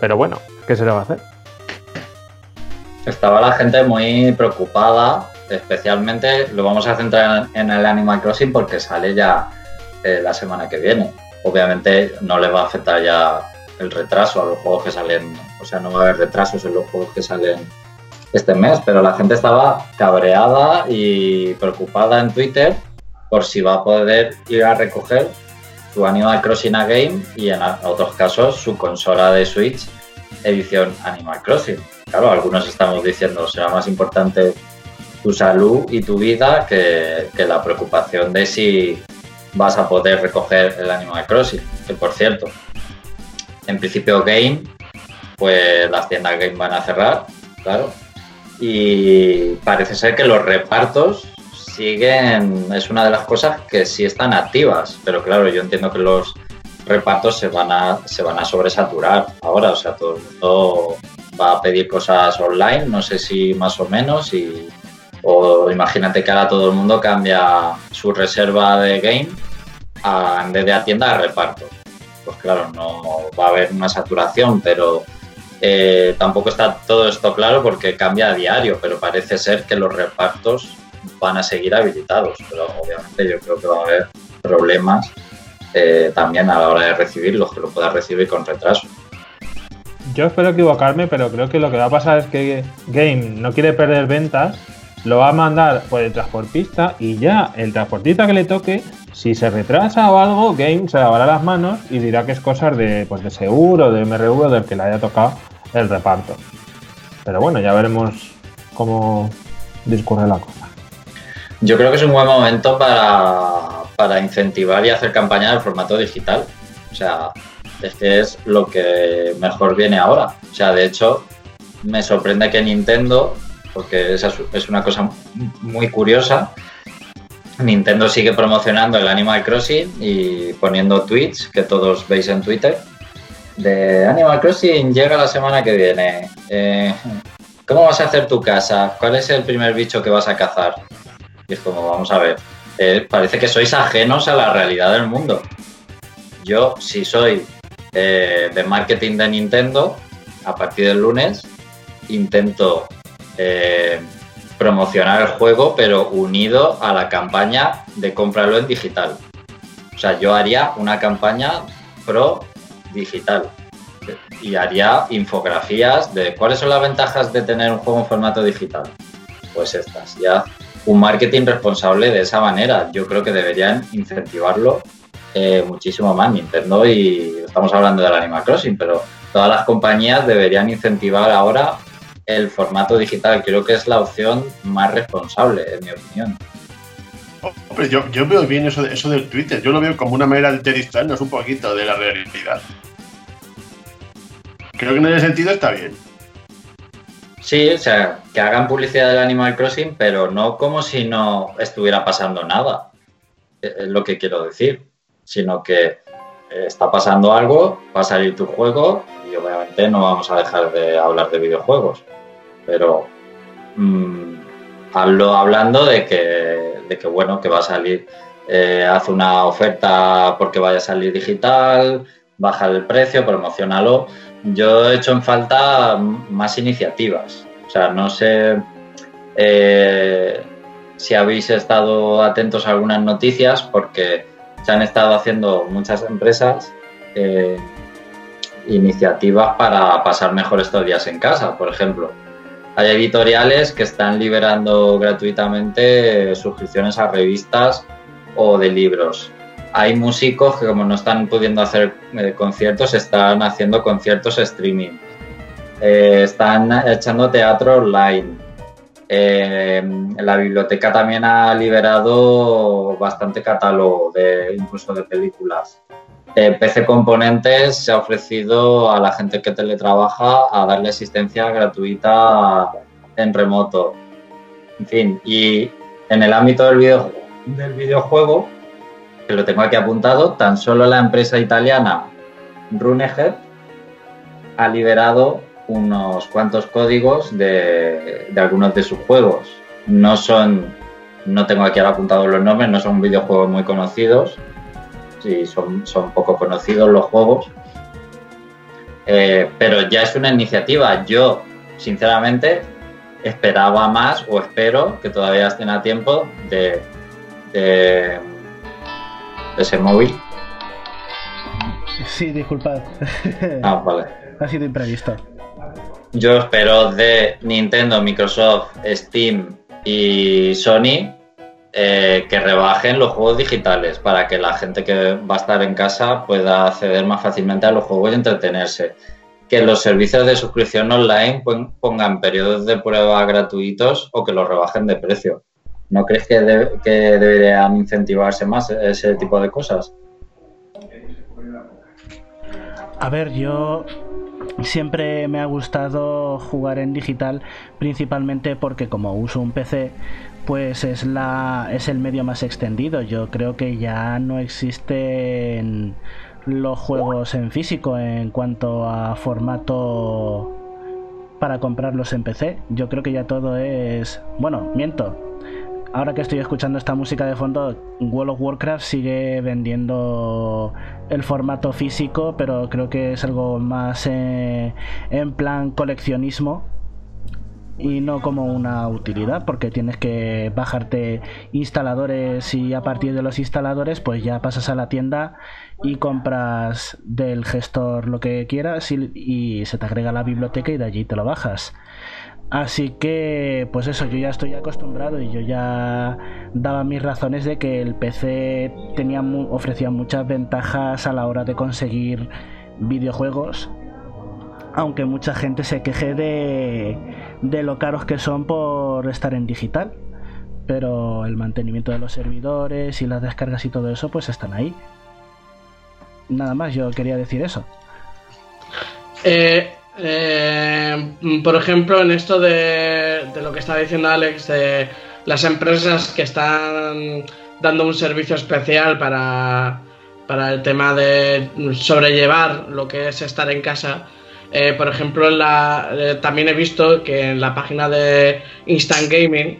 Speaker 2: Pero bueno, ¿qué se le va a hacer?
Speaker 1: Estaba la gente muy preocupada, especialmente lo vamos a centrar en el Animal Crossing porque sale ya eh, la semana que viene. Obviamente no le va a afectar ya el retraso a los juegos que salen, o sea, no va a haber retrasos en los juegos que salen este mes, pero la gente estaba cabreada y preocupada en Twitter por si va a poder ir a recoger su Animal Crossing a Game y en otros casos su consola de Switch edición Animal Crossing. Claro, algunos estamos diciendo será más importante tu salud y tu vida que, la preocupación de si vas a poder recoger el Animal Crossing. Que por cierto, en principio Game, pues las tiendas Game van a cerrar, claro. Y parece ser que los repartos siguen, es una de las cosas que sí están activas, pero claro, yo entiendo que los repartos se van a, se van a sobresaturar ahora, o sea, todo el mundo va a pedir cosas online, no sé si más o menos, y, o imagínate que ahora todo el mundo cambia su reserva de game a, en vez de a tienda a reparto. Pues claro, no va a haber una saturación, pero eh, tampoco está todo esto claro porque cambia a diario, pero parece ser que los repartos van a seguir habilitados, pero obviamente yo creo que va a haber problemas eh, también a la hora de recibirlos, que lo puedas recibir con retraso.
Speaker 2: Yo espero equivocarme, pero creo que lo que va a pasar es que Game no quiere perder ventas, lo va a mandar por el transportista y ya el transportista que le toque, si se retrasa o algo, Game se lavará las manos y dirá que es cosas de, pues de seguro, de MRV, del que le haya tocado el reparto. Pero bueno, ya veremos cómo discurre la cosa.
Speaker 1: Yo creo que es un buen momento para, para incentivar y hacer campaña en formato digital. O sea, es que es lo que mejor viene ahora. O sea, de hecho, me sorprende que Nintendo, porque esa es una cosa muy curiosa, Nintendo sigue promocionando el Animal Crossing y poniendo tweets que todos veis en Twitter de Animal Crossing llega la semana que viene. Eh, ¿Cómo vas a hacer tu casa? ¿Cuál es el primer bicho que vas a cazar? Y es como, vamos a ver, eh, parece que sois ajenos a la realidad del mundo. Yo, si soy eh, de marketing de Nintendo, a partir del lunes intento eh, promocionar el juego, pero unido a la campaña de cómpralo en digital. O sea, yo haría una campaña pro digital y haría infografías de cuáles son las ventajas de tener un juego en formato digital. Pues estas, ya un marketing responsable de esa manera. Yo creo que deberían incentivarlo eh, muchísimo más Nintendo y estamos hablando del Animal Crossing, pero todas las compañías deberían incentivar ahora el formato digital. Creo que es la opción más responsable, en mi opinión.
Speaker 4: yo, yo, veo bien eso, eso del Twitter. Yo lo veo como una manera de distraernos un poquito de la realidad. Creo que en ese sentido está bien.
Speaker 1: Sí, o sea, que hagan publicidad del Animal Crossing, pero no como si no estuviera pasando nada. Eh, es lo que quiero decir. Sino que eh, está pasando algo, va a salir tu juego y obviamente no vamos a dejar de hablar de videojuegos. Pero mmm, hablo hablando de que, de que, bueno, que va a salir, eh, hace una oferta porque vaya a salir digital, baja el precio, promocionalo yo he hecho en falta más iniciativas. O sea, no sé eh, si habéis estado atentos a algunas noticias porque se han estado haciendo muchas empresas eh, iniciativas para pasar mejor estos días en casa, por ejemplo. Hay editoriales que están liberando gratuitamente suscripciones a revistas o de libros hay músicos que como no están pudiendo hacer eh, conciertos, están haciendo conciertos streaming. Eh, están echando teatro online. Eh, la biblioteca también ha liberado bastante catálogo, de, incluso de películas. PC Componentes se ha ofrecido a la gente que teletrabaja a darle asistencia gratuita en remoto. En fin, y en el ámbito del, del videojuego, que lo tengo aquí apuntado, tan solo la empresa italiana Runehead ha liberado unos cuantos códigos de, algunos de sus juegos. No son, no tengo aquí apuntados los nombres, no son videojuegos muy conocidos, sí, son, son poco conocidos los juegos, eh, pero ya es una iniciativa. Yo, sinceramente, esperaba más o espero que todavía estén a tiempo de ese móvil.
Speaker 5: Sí, disculpad.
Speaker 1: Ah, vale.
Speaker 5: ha sido imprevisto.
Speaker 1: Yo espero de Nintendo, Microsoft, Steam y Sony eh, que rebajen los juegos digitales para que la gente que va a estar en casa pueda acceder más fácilmente a los juegos y entretenerse. Que los servicios de suscripción online pongan periodos de prueba gratuitos o que los rebajen de precio. ¿No crees que, que deberían incentivarse más ese tipo de cosas?
Speaker 5: A ver, yo siempre me ha gustado jugar en digital, principalmente porque como uso un PC, pues es la es el medio más extendido. Yo creo que ya no existen los juegos en físico en cuanto a formato para comprarlos en PC. Yo creo que ya todo es, bueno, miento. Ahora que estoy escuchando esta música de fondo, World of Warcraft sigue vendiendo el formato físico, pero creo que es algo más eh, en plan coleccionismo y no como una utilidad porque tienes que bajarte instaladores y a partir de los instaladores pues ya pasas a la tienda y compras del gestor lo que quieras y, se te agrega la biblioteca y de allí te lo bajas. Así que, pues eso, yo ya estoy acostumbrado y yo ya daba mis razones de que el PC tenía ofrecía muchas ventajas a la hora de conseguir videojuegos aunque mucha gente se queje de, de lo caros que son por estar en digital. Pero el mantenimiento de los servidores y las descargas y todo eso, pues están ahí. Nada más, yo quería decir eso.
Speaker 3: Eh, eh, por ejemplo, en esto de, lo que estaba diciendo Alex, de las empresas que están dando un servicio especial para, para el tema de sobrellevar lo que es estar en casa, eh, por ejemplo, eh, también he visto que en la página de Instant Gaming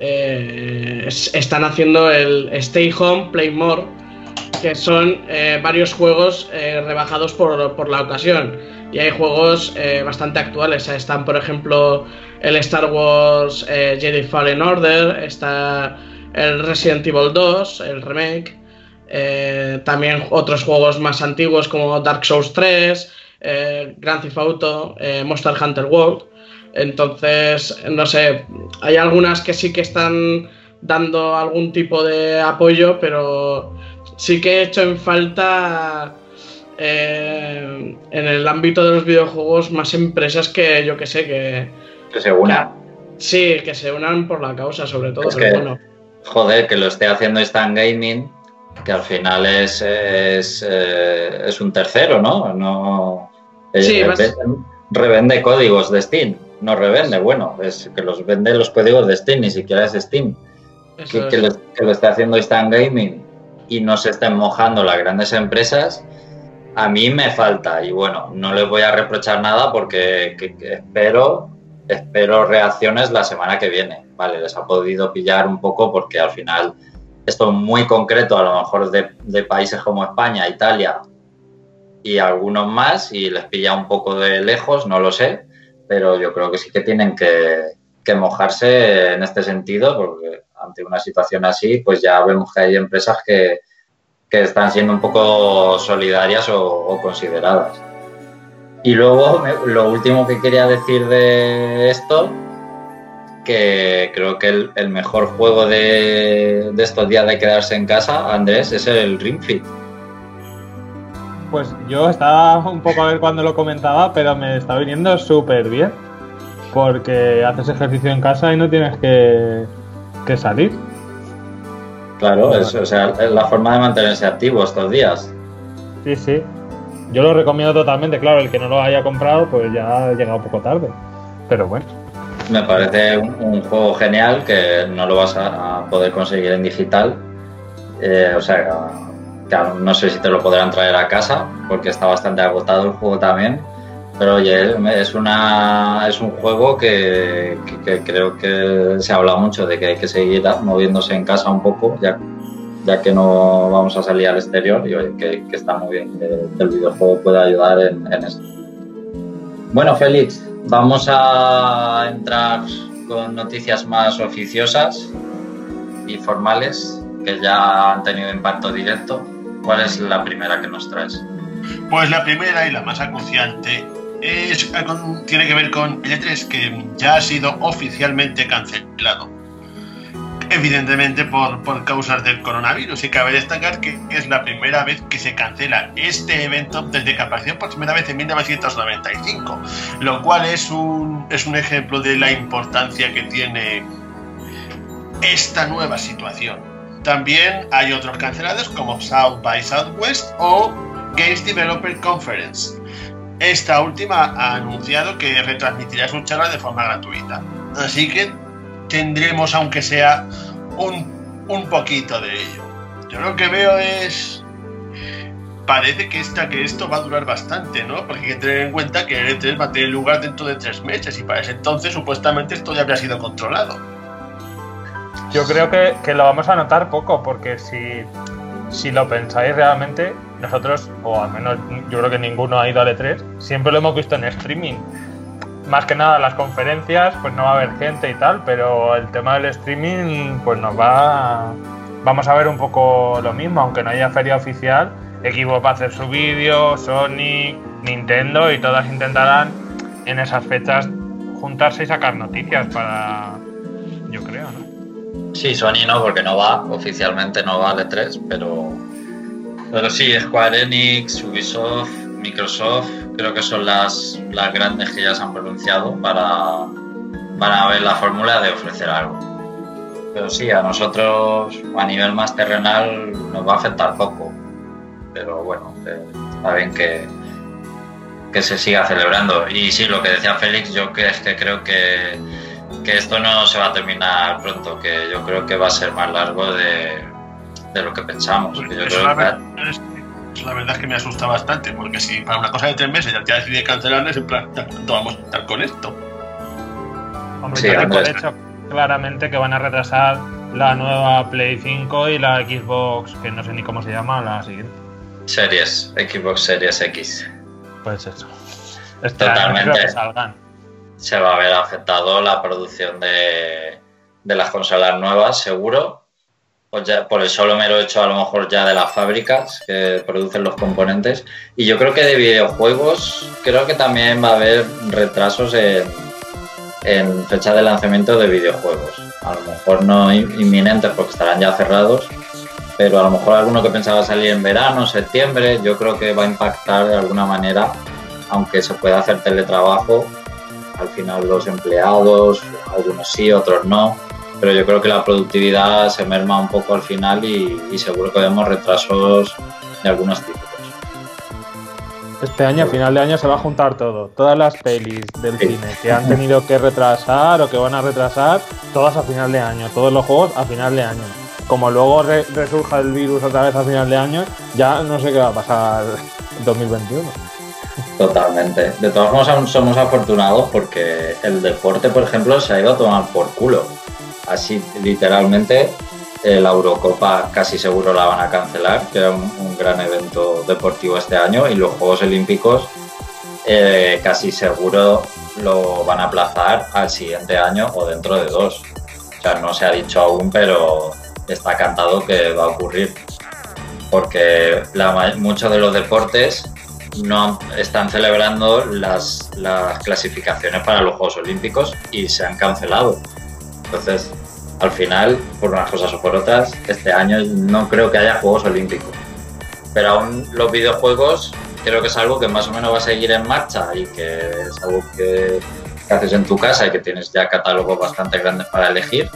Speaker 3: eh, están haciendo el Stay Home, Play More, que son varios juegos rebajados por, la ocasión. Y hay juegos bastante actuales. Están, por ejemplo, el Star Wars Jedi Fallen Order, está el Resident Evil 2, el remake. también otros juegos más antiguos como Dark Souls 3, eh, Grand Theft Auto, eh, Monster Hunter World. Entonces, no sé, hay algunas que sí que están dando algún tipo de apoyo, pero sí que he hecho en falta eh, en el ámbito de los videojuegos más empresas que yo que sé, que...
Speaker 1: Que se unan.
Speaker 3: Sí, que se unan por la causa, sobre todo.
Speaker 1: Joder, que lo esté haciendo Stan Gaming, que al final es, es, es un tercero, ¿no? No Sí, revende códigos de Steam, no revende, bueno, es que los vende los códigos de Steam, ni siquiera es Steam. Que, lo, está haciendo Stan Gaming y no se estén mojando las grandes empresas, a mí me falta. Y bueno, no les voy a reprochar nada porque espero, espero reacciones la semana que viene. Vale, les ha podido pillar un poco porque al final esto es muy concreto, a lo mejor de, países como España, Italia, y algunos más y les pilla un poco de lejos, no lo sé, pero yo creo que sí que tienen que, mojarse en este sentido porque ante una situación así pues ya vemos que hay empresas que, están siendo un poco solidarias o, consideradas. Y luego lo último que quería decir de esto, que creo que el, mejor juego de, de, estos días de quedarse en casa, Andrés, es el Ring Fit.
Speaker 2: Pues yo estaba un poco a ver cuando lo comentaba, pero me está viniendo súper bien. Porque haces ejercicio en casa y no tienes que, salir.
Speaker 1: Claro, es, o sea, es la forma de mantenerse activo estos días.
Speaker 2: Sí, sí. Yo lo recomiendo totalmente, claro, el que no lo haya comprado, pues ya ha llegado un poco tarde. Pero bueno.
Speaker 1: Me parece un, juego genial que no lo vas a, poder conseguir en digital. Eh, o sea, no sé si te lo podrán traer a casa, porque está bastante agotado el juego también. Pero oye, es, una, es un juego que, creo que se habla mucho de que hay que seguir moviéndose en casa un poco, ya, ya que no vamos a salir al exterior y oye, que, está muy bien que, el videojuego pueda ayudar en, en esto. Bueno, Félix, vamos a entrar con noticias más oficiosas y formales que ya han tenido impacto directo. ¿Cuál es la primera que nos traes?
Speaker 4: Pues la primera y la más acuciante es, tiene que ver con el E3 que ya ha sido oficialmente cancelado. Evidentemente por, por causas del coronavirus. Y cabe destacar que es la primera vez que se cancela este evento desde que apareció por primera vez en 1995, lo cual es un, es un ejemplo de la importancia que tiene esta nueva situación. También hay otros cancelados como South by Southwest o Games Developer Conference. Esta última ha anunciado que retransmitirá su charla de forma gratuita. Así que tendremos, aunque sea, un, un poquito de ello. Yo lo que veo es. Parece que, esta, que esto va a durar bastante, ¿no? Porque hay que tener en cuenta que el E3 va a tener lugar dentro de tres meses y para ese entonces supuestamente esto ya habría sido controlado.
Speaker 2: Yo creo que, que lo vamos a notar poco, porque si, si lo pensáis realmente, nosotros, o al menos yo creo que ninguno ha ido al E3, siempre lo hemos visto en streaming. Más que nada las conferencias, pues no va a haber gente y tal, pero el tema del streaming, pues nos va. Vamos a ver un poco lo mismo, aunque no haya feria oficial. Xbox va a hacer su vídeo, Sony, Nintendo y todas intentarán en esas fechas juntarse y sacar noticias para. Yo creo, ¿no?
Speaker 1: Sí, Sony no, porque no va, oficialmente no va al E3, pero, pero sí, Square Enix, Ubisoft, Microsoft, creo que son las, las grandes que ya se han pronunciado para, para ver la fórmula de ofrecer algo. Pero sí, a nosotros a nivel más terrenal nos va a afectar poco, pero bueno, está bien que, que se siga celebrando. Y sí, lo que decía Félix, yo que es que creo que, que esto no se va a terminar pronto, que yo creo que va a ser más largo de, de lo que pensamos. que yo creo que-
Speaker 4: es, eso la verdad es que me asusta bastante, porque si para una cosa de tres meses ya te decidí cancelarles, en plan, ¿cuánto vamos a estar con esto?
Speaker 2: Hombre,
Speaker 1: Sí,
Speaker 2: yo por
Speaker 1: Andrés.
Speaker 2: hecho claramente que van a retrasar la nueva Play 5 y la Xbox, que no sé ni cómo se llama, la siguiente.
Speaker 1: Series, Xbox Series X.
Speaker 2: Pues eso. Este
Speaker 1: Totalmente.
Speaker 2: creo que salgan.
Speaker 1: Se va a ver afectado la producción de, de las consolas nuevas, seguro. Pues ya, por el solo mero hecho, a lo mejor ya de las fábricas que producen los componentes. Y yo creo que de videojuegos, creo que también va a haber retrasos en, fecha de lanzamiento de videojuegos. A lo mejor no in- inminentes porque estarán ya cerrados, pero a lo mejor alguno que pensaba salir en verano, septiembre, yo creo que va a impactar de alguna manera, aunque se pueda hacer teletrabajo. Al final los empleados, algunos sí, otros no, pero yo creo que la productividad se merma un poco al final y, y seguro que vemos retrasos de algunos títulos.
Speaker 2: Este año, a final de año, se va a juntar todo. Todas las pelis del
Speaker 1: Sí.
Speaker 2: cine que han tenido que retrasar o que van a retrasar, todas a final de año. Todos los juegos a final de año. Como luego re- resurja el virus otra vez a final de año, ya no sé qué va a pasar en 2021.
Speaker 1: Totalmente. De todas formas, somos afortunados porque el deporte, por ejemplo, se ha ido a tomar por culo. Así, literalmente, eh, la Eurocopa casi seguro la van a cancelar, que era un, gran evento deportivo este año, y los Juegos Olímpicos eh, casi seguro lo van a aplazar al siguiente año o dentro de dos. O sea, no se ha dicho aún, pero está cantado que va a ocurrir. Porque muchos de los deportes no están celebrando las clasificaciones para los Juegos Olímpicos y se han cancelado. Entonces, al final, por unas cosas o por otras, este año no creo que haya Juegos Olímpicos. Pero aún los videojuegos creo que es algo que más o menos va a seguir en marcha y que es algo que, haces en tu casa y que tienes ya catálogos bastante grandes para elegir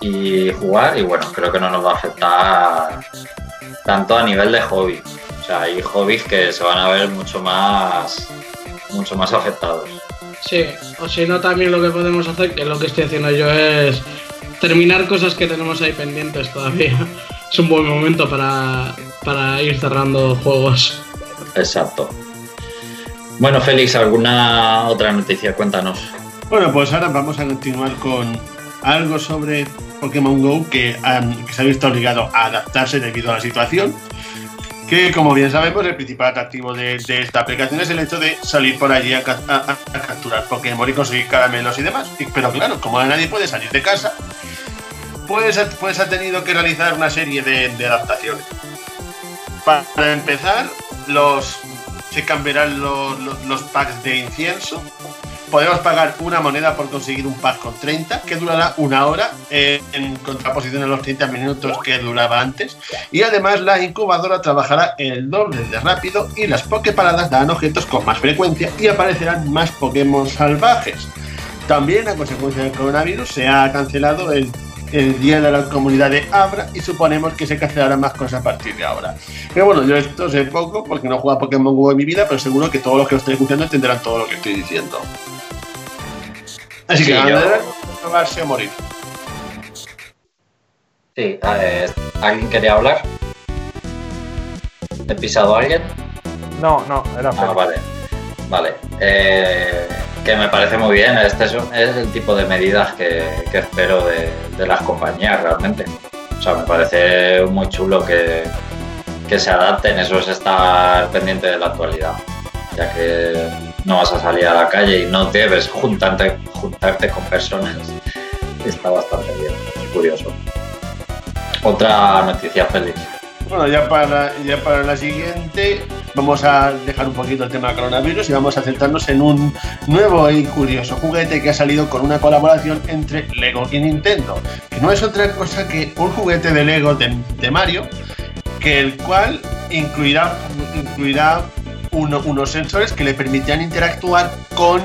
Speaker 1: y jugar y bueno, creo que no nos va a afectar tanto a nivel de hobby. O sea, hay hobbies que se van a ver mucho más mucho más afectados.
Speaker 3: Sí, o si no, también lo que podemos hacer, que es lo que estoy haciendo yo, es terminar cosas que tenemos ahí pendientes todavía. Es un buen momento para, para ir cerrando juegos.
Speaker 1: Exacto. Bueno, Félix, ¿alguna otra noticia? Cuéntanos.
Speaker 4: Bueno, pues ahora vamos a continuar con algo sobre Pokémon Go que, han- que se ha visto obligado a adaptarse debido a la situación. Que, como bien sabemos, el principal atractivo de, de esta aplicación es el hecho de salir por allí a, ca- a- a capturar Pokémon y conseguir caramelos y demás. Pero claro, como nadie puede salir de casa, pues, pues ha tenido que realizar una serie de, adaptaciones. Para empezar, los, se cambiarán los- los packs de incienso podemos pagar una moneda por conseguir un pack con 30 que durará una hora eh, en contraposición a los 30 minutos que duraba antes. Y además la incubadora trabajará el doble de rápido y las Poképaradas darán objetos con más frecuencia y aparecerán más Pokémon salvajes. También a consecuencia del coronavirus se ha cancelado el el día de la comunidad de Abra y suponemos que se cancelarán más cosas a partir de ahora. Pero bueno, yo esto sé poco porque no he jugado Pokémon GO en mi vida, pero seguro que todos los que lo estén escuchando entenderán todo lo que estoy diciendo. Así
Speaker 1: Sí,
Speaker 4: que
Speaker 1: yo-
Speaker 4: Andrés, probarse o morir.
Speaker 1: Sí, eh, ¿alguien quería hablar? ¿He pisado a alguien?
Speaker 2: No, no, era
Speaker 1: Ah, vale. Vale. Eh, que me parece muy bien. Este es, un- es el tipo de medidas que, que espero de, de las compañías realmente. O sea, me parece muy chulo que, que se adapten. Eso es estar pendiente de la actualidad. Ya que no vas a salir a la calle y no debes juntarte, juntarte con personas. Está bastante bien. Es curioso. Otra noticia feliz.
Speaker 4: Bueno, ya para, ya para la siguiente vamos a dejar un poquito el tema coronavirus y vamos a centrarnos en un nuevo y curioso juguete que ha salido con una colaboración entre Lego y Nintendo, que no es otra cosa que un juguete de Lego de, de Mario, que el cual incluirá, incluirá uno- unos sensores que le permitirán interactuar con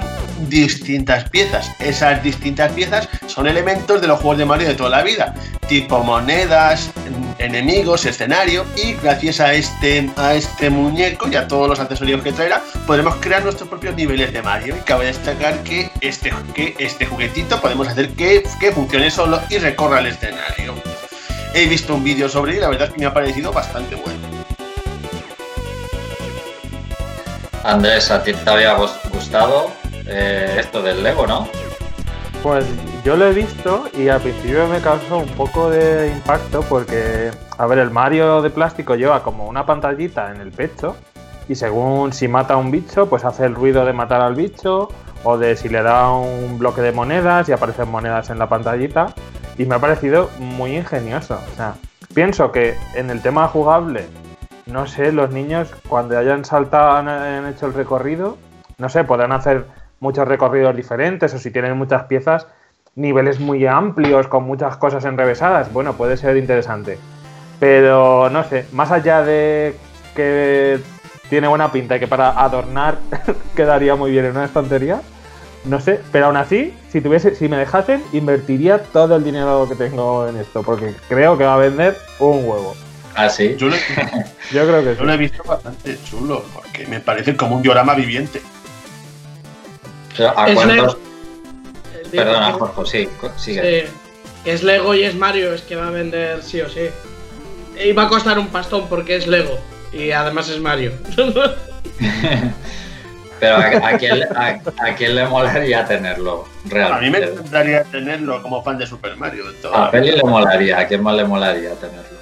Speaker 4: distintas piezas. Esas distintas piezas son elementos de los juegos de Mario de toda la vida, tipo monedas, en- enemigos, escenario, y gracias a este, a este muñeco y a todos los accesorios que traerá, podremos crear nuestros propios niveles de Mario. Y cabe destacar que este, que este juguetito podemos hacer que, que funcione solo y recorra el escenario. He visto un vídeo sobre él y la verdad es que me ha parecido bastante bueno.
Speaker 1: Andrés, a ti te había gust- gustado eh, esto del Lego, ¿no?
Speaker 2: Pues yo lo he visto y al principio me causó un poco de impacto porque, a ver, el Mario de plástico lleva como una pantallita en el pecho y según si mata a un bicho, pues hace el ruido de matar al bicho o de si le da un bloque de monedas y aparecen monedas en la pantallita y me ha parecido muy ingenioso. O sea, pienso que en el tema jugable, no sé, los niños cuando hayan saltado, han, hecho el recorrido, no sé, podrán hacer muchos recorridos diferentes o si tienen muchas piezas, niveles muy amplios con muchas cosas enrevesadas, bueno, puede ser interesante. Pero no sé, más allá de que tiene buena pinta y que para adornar quedaría muy bien en una estantería, no sé, pero aún así, si tuviese, si me dejasen, invertiría todo el dinero que tengo en esto, porque creo que va a vender un huevo.
Speaker 1: Ah, sí.
Speaker 4: Yo lo,
Speaker 2: Yo creo que
Speaker 4: yo lo he visto bastante chulo, porque me parece como un diorama viviente.
Speaker 1: ¿A
Speaker 3: Es
Speaker 1: cuántos?
Speaker 3: Lego. Digo
Speaker 1: Perdona,
Speaker 3: que-
Speaker 1: Jorge, sí, sigue.
Speaker 3: Sí, es Lego y es Mario, es que va a vender sí o sí. Y va a costar un pastón porque es Lego. Y además es Mario.
Speaker 1: Pero a, a quién, a- a quién le molaría tenerlo
Speaker 4: A mí me
Speaker 1: realmente.
Speaker 4: encantaría tenerlo como fan de Super Mario. toda
Speaker 1: A
Speaker 4: vida.
Speaker 1: le molaría, ¿a quién más le molaría tenerlo?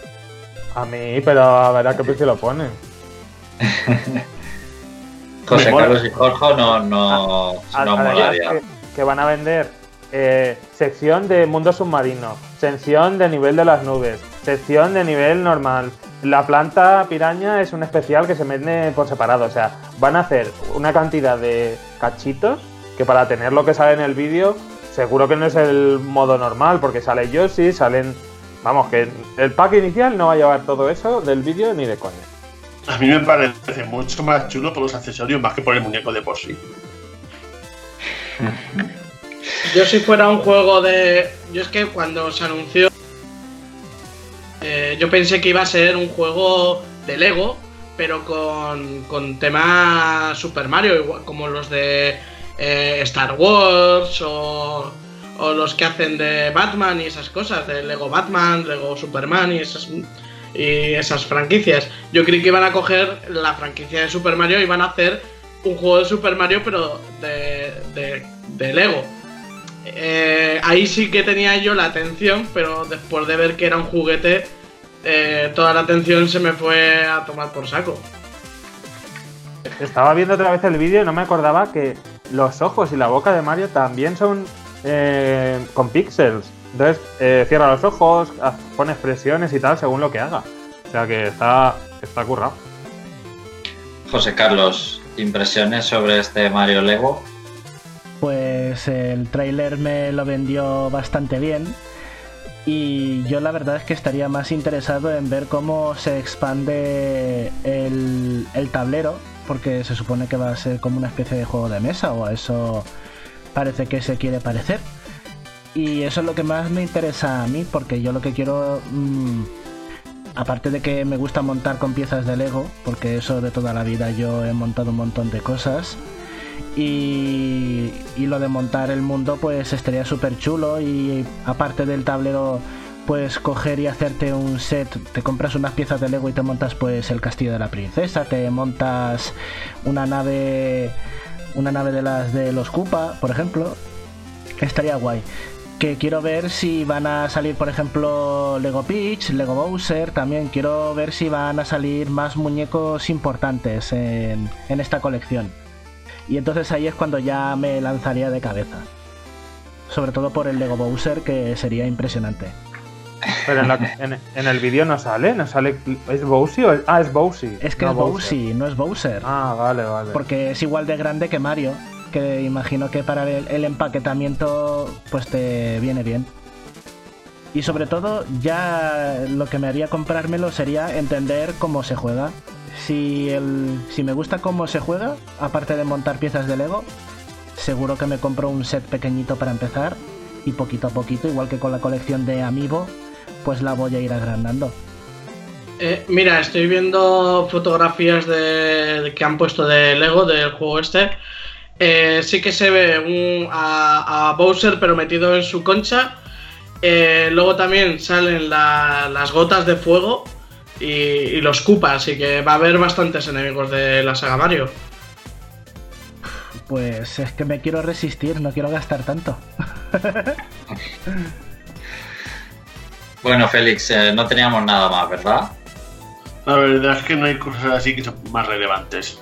Speaker 2: A mí, pero a ver a qué precio lo ponen.
Speaker 1: José. Carlos y Jorge no, no,
Speaker 2: Ad-
Speaker 1: no molaría.
Speaker 2: que, que van a vender eh, sección de mundo submarino, sección de nivel de las nubes, sección de nivel normal. La planta piraña es un especial que se vende por separado. O sea, van a hacer una cantidad de cachitos que para tener lo que sale en el vídeo, seguro que no es el modo normal, porque sale Yoshi, salen. Vamos, que el pack inicial no va a llevar todo eso del vídeo ni de coña.
Speaker 4: A mí me parece mucho más chulo por los accesorios más que por el muñeco de por sí.
Speaker 3: Yo si fuera un juego de... Yo es que cuando se anunció... eh, yo pensé que iba a ser un juego de Lego, pero con, con tema Super Mario, igual, como los de eh, Star Wars o, o los que hacen de Batman y esas cosas, de Lego Batman, Lego Superman y esas, y esas franquicias. Yo creí que iban a coger la franquicia de Super Mario y iban a hacer un juego de Super Mario, pero de, de, de Lego. Eh, ahí sí que tenía yo la atención, pero después de ver que era un juguete, eh, toda la atención se me fue a tomar por saco.
Speaker 2: Estaba viendo otra vez el vídeo y no me acordaba que los ojos y la boca de Mario también son eh, con píxeles. Entonces eh, cierra los ojos, pone expresiones y tal según lo que haga. O sea que está, está currado.
Speaker 1: José Carlos, impresiones sobre este Mario Lego.
Speaker 5: pues el tráiler me lo vendió bastante bien y yo la verdad es que estaría más interesado en ver cómo se expande el, el tablero, porque se supone que va a ser como una especie de juego de mesa, o a eso parece que se quiere parecer. Y eso es lo que más me interesa a mí, porque yo lo que quiero, mm, aparte de que me gusta montar con piezas de Lego, porque eso de toda la vida yo he montado un montón de cosas, y, y lo de montar el mundo pues estaría súper chulo y aparte del tablero pues coger y hacerte un set, te compras unas piezas de Lego y te montas pues el castillo de la princesa, te montas una nave una nave de las de los Koopa, por ejemplo, estaría guay. Que quiero ver si van a salir, por ejemplo, Lego Peach, Lego Bowser, también quiero ver si van a salir más muñecos importantes en, en esta colección. Y entonces ahí es cuando ya me lanzaría de cabeza. Sobre todo por el Lego Bowser, que sería impresionante.
Speaker 2: Pero en, la- en- en el vídeo no sale, no sale. ¿Es Bowsy o es- Ah, es Bowsy.
Speaker 5: Es que
Speaker 2: no
Speaker 5: es Bowsy, no es Bowser.
Speaker 2: Ah, vale, vale.
Speaker 5: Porque es igual de grande que Mario. Que imagino que para el, el empaquetamiento pues te viene bien. Y sobre todo, ya lo que me haría comprármelo sería entender cómo se juega. Si, el, si me gusta cómo se juega, aparte de montar piezas de Lego, seguro que me compro un set pequeñito para empezar. Y poquito a poquito, igual que con la colección de Amiibo, pues la voy a ir agrandando.
Speaker 3: Eh, mira, estoy viendo fotografías de, de que han puesto de Lego del juego este. Eh, sí que se ve un- a, a Bowser pero metido en su concha. Eh, luego también salen la- las gotas de fuego y, y los Koopas, así que va a haber bastantes enemigos de la saga Mario.
Speaker 5: Pues es que me quiero resistir, no quiero gastar tanto.
Speaker 1: Bueno, Félix, eh, no teníamos nada más, ¿verdad?
Speaker 4: La verdad es que no hay cosas así que son más relevantes.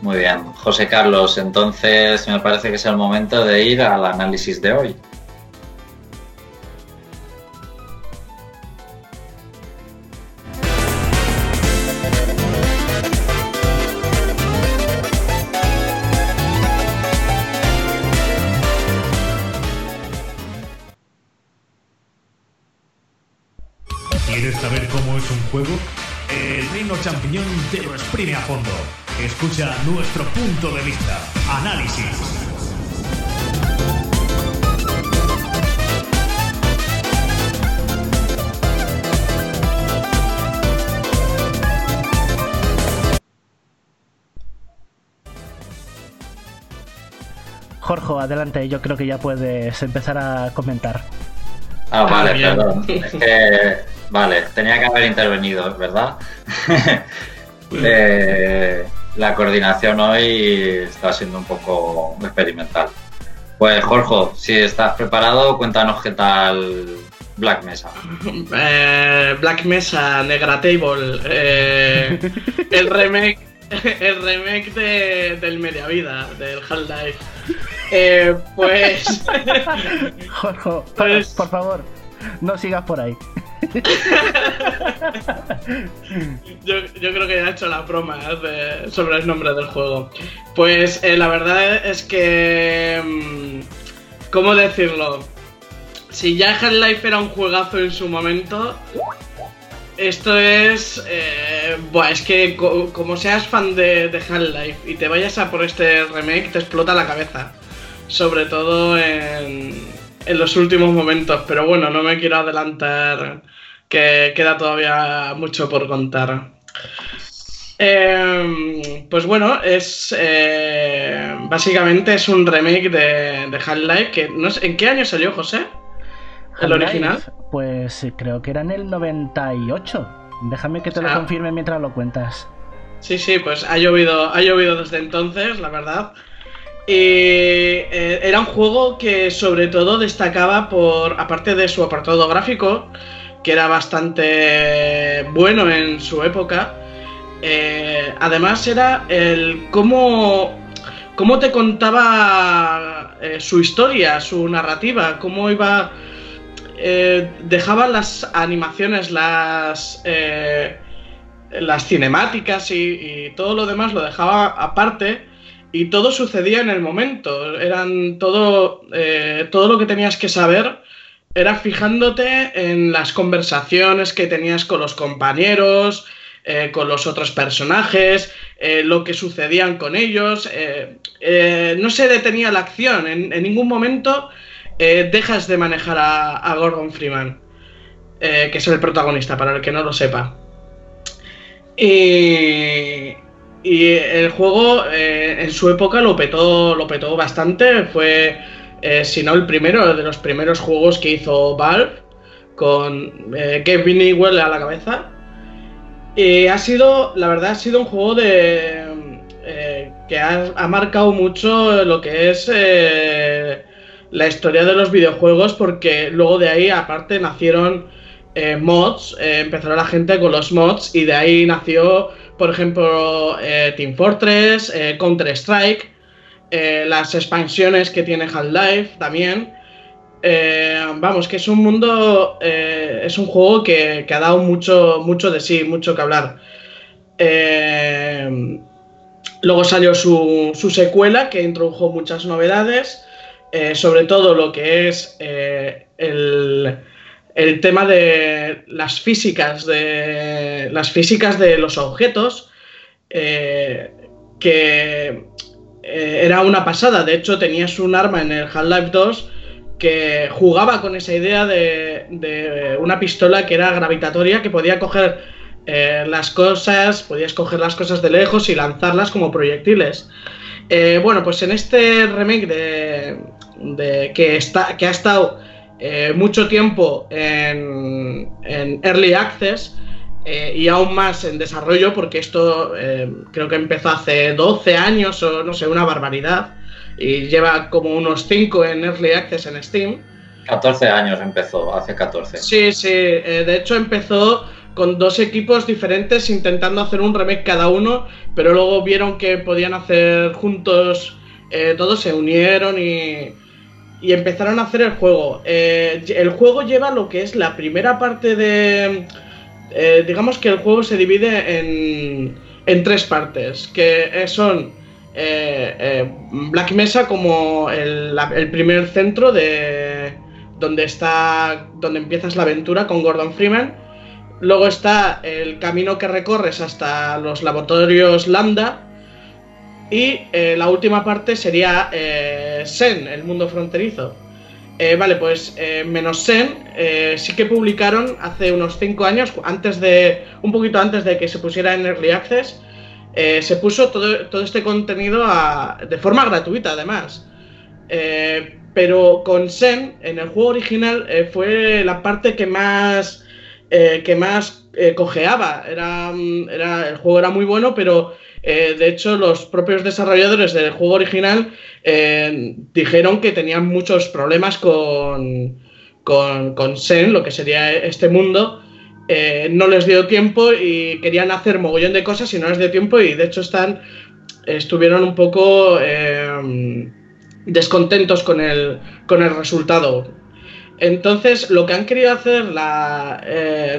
Speaker 1: Muy bien. José Carlos, entonces me parece que es el momento de ir al análisis de hoy.
Speaker 6: Escucha nuestro punto de vista. Análisis.
Speaker 5: Jorge, adelante, yo creo que ya puedes empezar a comentar.
Speaker 1: Ah, vale,
Speaker 3: bien.
Speaker 1: perdón. Es que, vale, tenía que haber intervenido, ¿verdad? Eh, la coordinación hoy está siendo un poco experimental. Pues, Jorge, si estás preparado, cuéntanos qué tal Black Mesa.
Speaker 3: Eh, Black Mesa, Negra Table, eh, el remake, el remake de, del Media Vida, del Half-Life. Eh, pues
Speaker 5: Jorge,
Speaker 3: Pues-
Speaker 5: por favor, no sigas por ahí.
Speaker 3: Yo, creo que ya he hecho la broma de- sobre el nombre del juego. Pues eh, la verdad es que... mm, ¿Cómo decirlo? Si ya Half-Life era un juegazo en su momento, esto es... eh, buah, es que co- como seas fan de, de Half-Life y te vayas a por este remake, te explota la cabeza. Sobre todo en, en los últimos momentos. Pero bueno, no me quiero adelantar, que queda todavía mucho por contar. Eh, pues bueno, es eh, básicamente es un remake de, de Half-Life que no sé, ¿en qué año salió José? ¿El original?
Speaker 5: Pues creo que era en el 98. Déjame que te lo
Speaker 3: Ah.
Speaker 5: confirme mientras lo cuentas.
Speaker 3: Sí, sí, pues ha llovido, ha llovido desde entonces, la verdad. Y eh, era un juego que sobre todo destacaba por, aparte de su apartado gráfico, que era bastante bueno en su época, eh, además era el cómo, cómo te contaba eh, su historia, su narrativa, cómo iba... eh, dejaba las animaciones, las... las cinemáticas y, y todo lo demás lo dejaba aparte y todo sucedía en el momento. Eran todo, todo lo que tenías que saber era fijándote en las conversaciones que tenías con los compañeros, eh, con los otros personajes, eh, lo que sucedían con ellos. no se detenía la acción. En, ningún momento dejas de manejar a Gordon Freeman, que es el protagonista, para el que no lo sepa. Y, y el juego eh, en su época lo petó, lo petó bastante. Fue, eh, si no el primero, de los primeros juegos que hizo Valve, con eh, Kevin Ewell a la cabeza. Y ha sido, la verdad, ha sido un juego de que ha, marcado mucho lo que es la historia de los videojuegos, porque luego de ahí, aparte, nacieron mods, empezaron la gente con los mods, y de ahí nació por ejemplo, eh, Team Fortress, eh, Counter-Strike, eh, las expansiones que tiene Half-Life también. vamos, que es un mundo, es un juego que, ha dado mucho, mucho de sí, mucho que hablar. luego salió su, su, secuela que introdujo muchas novedades, sobre todo lo que es el el tema de las físicas de las físicas de los objetos eh, que eh, era una pasada. De hecho tenías un arma en el Half-Life 2 que jugaba con esa idea de, una pistola que era gravitatoria que podía coger eh, las cosas podías coger las cosas de lejos y lanzarlas como proyectiles. Bueno pues en este remake de, que está que ha estado eh, mucho tiempo en, Early Access eh, y aún más en desarrollo, porque esto eh, creo que empezó hace 12 años o no sé, una barbaridad, y lleva como unos 5 en Early Access en Steam.
Speaker 1: 14 años empezó, hace 14.
Speaker 3: Sí, sí, de hecho empezó con dos equipos diferentes intentando hacer un remake cada uno, pero luego vieron que podían hacer juntos, todos se unieron y, y empezaron a hacer el juego. Eh, el juego lleva lo que es la primera parte de... Eh, digamos que el juego se divide en, en tres partes, que son eh, Black Mesa como el, primer centro de donde está donde empiezas la aventura con Gordon Freeman. Luego está el camino que recorres hasta los laboratorios Lambda, y eh, la última parte sería eh, Sen, el mundo fronterizo. Eh, vale, pues menos Sen sí que publicaron hace unos 5 años, antes de, un poquito antes de que se pusiera en Early Access, se puso todo, este contenido de forma gratuita además. pero con Sen, en el juego original, fue la parte que más, que más cojeaba. Era, era, el juego era muy bueno, pero eh, de hecho, los propios desarrolladores del juego original eh, dijeron que tenían muchos problemas con, con, Sen, lo que sería este mundo. Eh, no les dio tiempo y querían hacer mogollón de cosas y no les dio tiempo y de hecho están estuvieron un poco descontentos con el, con el resultado. Entonces, lo que han querido hacer, la,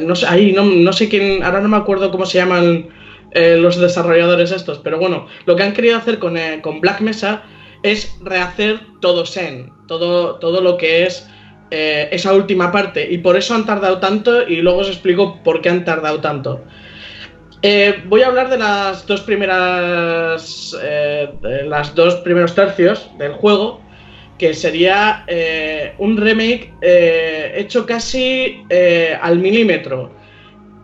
Speaker 3: no, sé, ahí no, no, sé quién, ahora no me acuerdo cómo se llaman eh, los desarrolladores estos. Pero bueno, lo que han querido hacer con, eh, con Black Mesa es rehacer todo Zen, todo, todo lo que es eh, esa última parte. Y por eso han tardado tanto y luego os explico por qué han tardado tanto. voy a hablar de las dos primeras. de las dos primeros tercios del juego. Que sería un remake hecho casi al milímetro.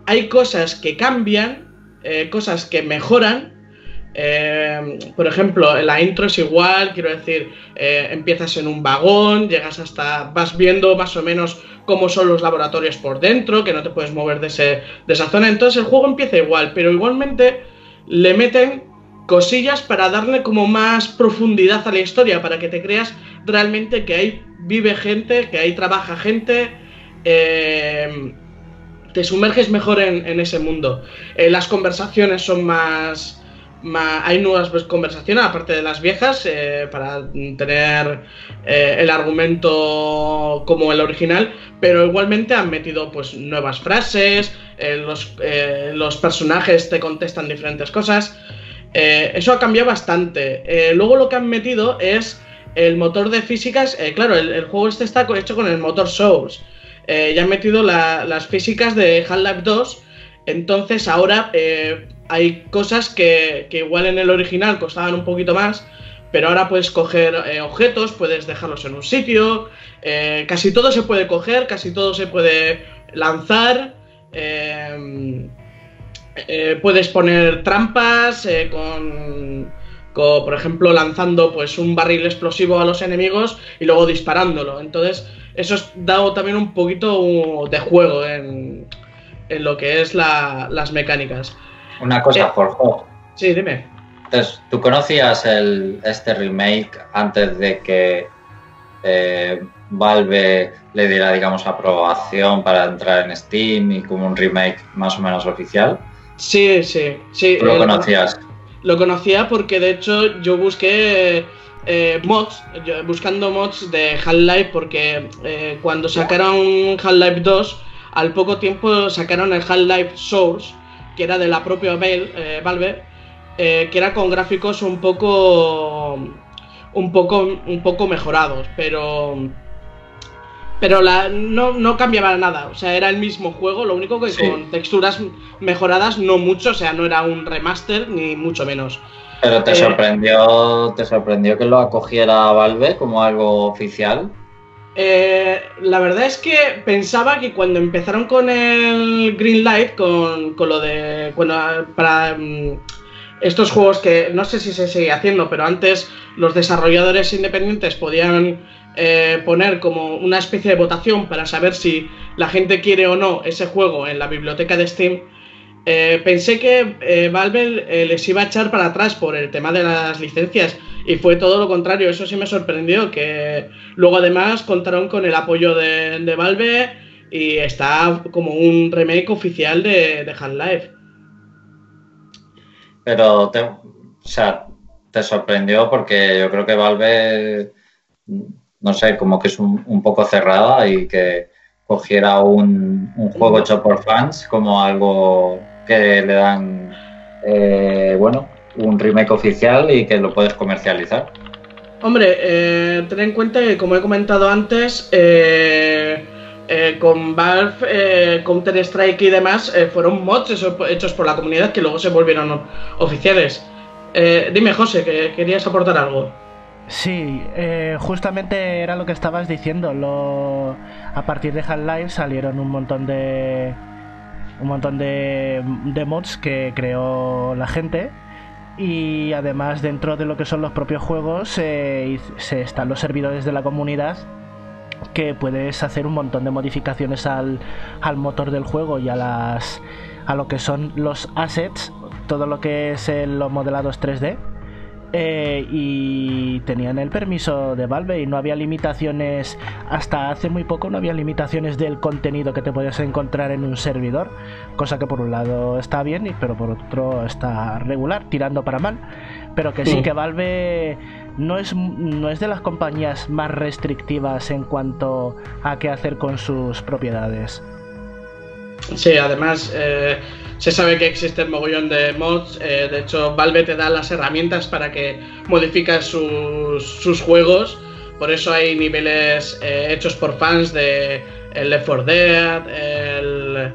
Speaker 3: Hay cosas que cambian, eh, cosas que mejoran. Eh, por ejemplo, la intro es igual, quiero decir, eh, empiezas en un vagón, llegas hasta, vas viendo más o menos cómo son los laboratorios por dentro, que no te puedes mover de, ese, de esa zona, entonces el juego empieza igual, pero igualmente le meten cosillas para darle como más profundidad a la historia, para que te creas realmente que ahí vive gente, que ahí trabaja gente. Eh, te sumerges mejor en, ese mundo. Eh, las conversaciones son más, Hay nuevas conversaciones, aparte de las viejas, eh, para tener eh, el argumento como el original, pero igualmente han metido pues nuevas frases, los, los, personajes te contestan diferentes cosas. Eso ha cambiado bastante. Luego lo que han metido es el motor de físicas. eh, claro, el, juego este está hecho con el motor Source. Eh, ya han metido la- las físicas de Half-Life 2. Entonces ahora eh, hay cosas que, que igual en el original costaban un poquito más. Pero ahora puedes coger objetos, puedes dejarlos en un sitio. casi todo se puede coger, casi todo se puede lanzar. puedes poner trampas con, por ejemplo, lanzando pues un barril explosivo a los enemigos y luego disparándolo. Entonces, eso ha dado también un poquito de juego en, en lo que es la- las mecánicas.
Speaker 1: Una cosa,
Speaker 3: Eh.
Speaker 1: Jorge.
Speaker 3: Sí, dime.
Speaker 1: Entonces, ¿tú conocías el, este remake antes de que eh, Valve le diera, digamos, aprobación para entrar en Steam y como un remake más o menos oficial?
Speaker 3: Sí, sí, sí.
Speaker 1: ¿Tú lo conocías?
Speaker 3: Lo conocía porque de hecho yo busqué eh, mods, buscando mods de Half-Life porque eh, cuando sacaron Half-Life 2, al poco tiempo sacaron el Half-Life Source, que era de la propia Val- eh, Valve, que era con gráficos un poco un poco un poco mejorados, pero pero la, no, no cambiaba nada, o sea, era el mismo juego, lo único que
Speaker 1: Sí.
Speaker 3: con texturas mejoradas no mucho, o sea, no era un remaster ni mucho menos.
Speaker 1: ¿Pero te
Speaker 3: eh,
Speaker 1: sorprendió, te sorprendió que lo acogiera Valve como algo oficial?
Speaker 3: Eh, la verdad es que pensaba que cuando empezaron con el Green Light, con, con lo de. Bueno, para mm, estos juegos que no sé si se sigue haciendo, pero antes los desarrolladores independientes podían eh, poner como una especie de votación para saber si la gente quiere o no ese juego en la biblioteca de Steam. Eh, pensé que eh, Valve les iba a echar para atrás por el tema de las licencias y fue todo lo contrario. Eso sí me sorprendió, que luego además contaron con el apoyo de, de Valve y está como un remake oficial de, de Half-Life.
Speaker 1: Pero te, o sea, te sorprendió porque yo creo que Valve, no sé, como que es un, un poco cerrada y que cogiera un, un juego hecho por fans como algo que le dan, eh, bueno, un remake oficial y que lo puedes comercializar.
Speaker 3: Hombre, eh, ten en cuenta que como he comentado antes, eh, eh, con Valve, eh, Counter Strike y demás, eh, fueron mods hechos por la comunidad que luego se volvieron oficiales. Eh, dime, José, que querías aportar algo.
Speaker 5: Sí, eh, justamente era lo que estabas diciendo. A partir de Half-Life salieron un montón de un montón de, mods que creó la gente y además dentro de lo que son los propios juegos eh, se están los servidores de la comunidad que puedes hacer un montón de modificaciones al, al motor del juego y a las a lo que son los assets, todo lo que es el- los modelados 3D. Eh, y tenían el permiso de Valve y no había limitaciones hasta hace muy poco no había limitaciones del contenido que te podías encontrar en un servidor cosa que por un lado está bien y- pero por otro está regular tirando para mal pero que sí,
Speaker 3: Sí.
Speaker 5: que Valve no es, no es de las compañías más restrictivas en cuanto a qué hacer con sus propiedades.
Speaker 3: Sí, además eh, se sabe que existen mogollón de mods. eh, de hecho, Valve te da las herramientas para que modificas sus, sus juegos. Por eso hay niveles eh, hechos por fans de el Left 4 Dead, el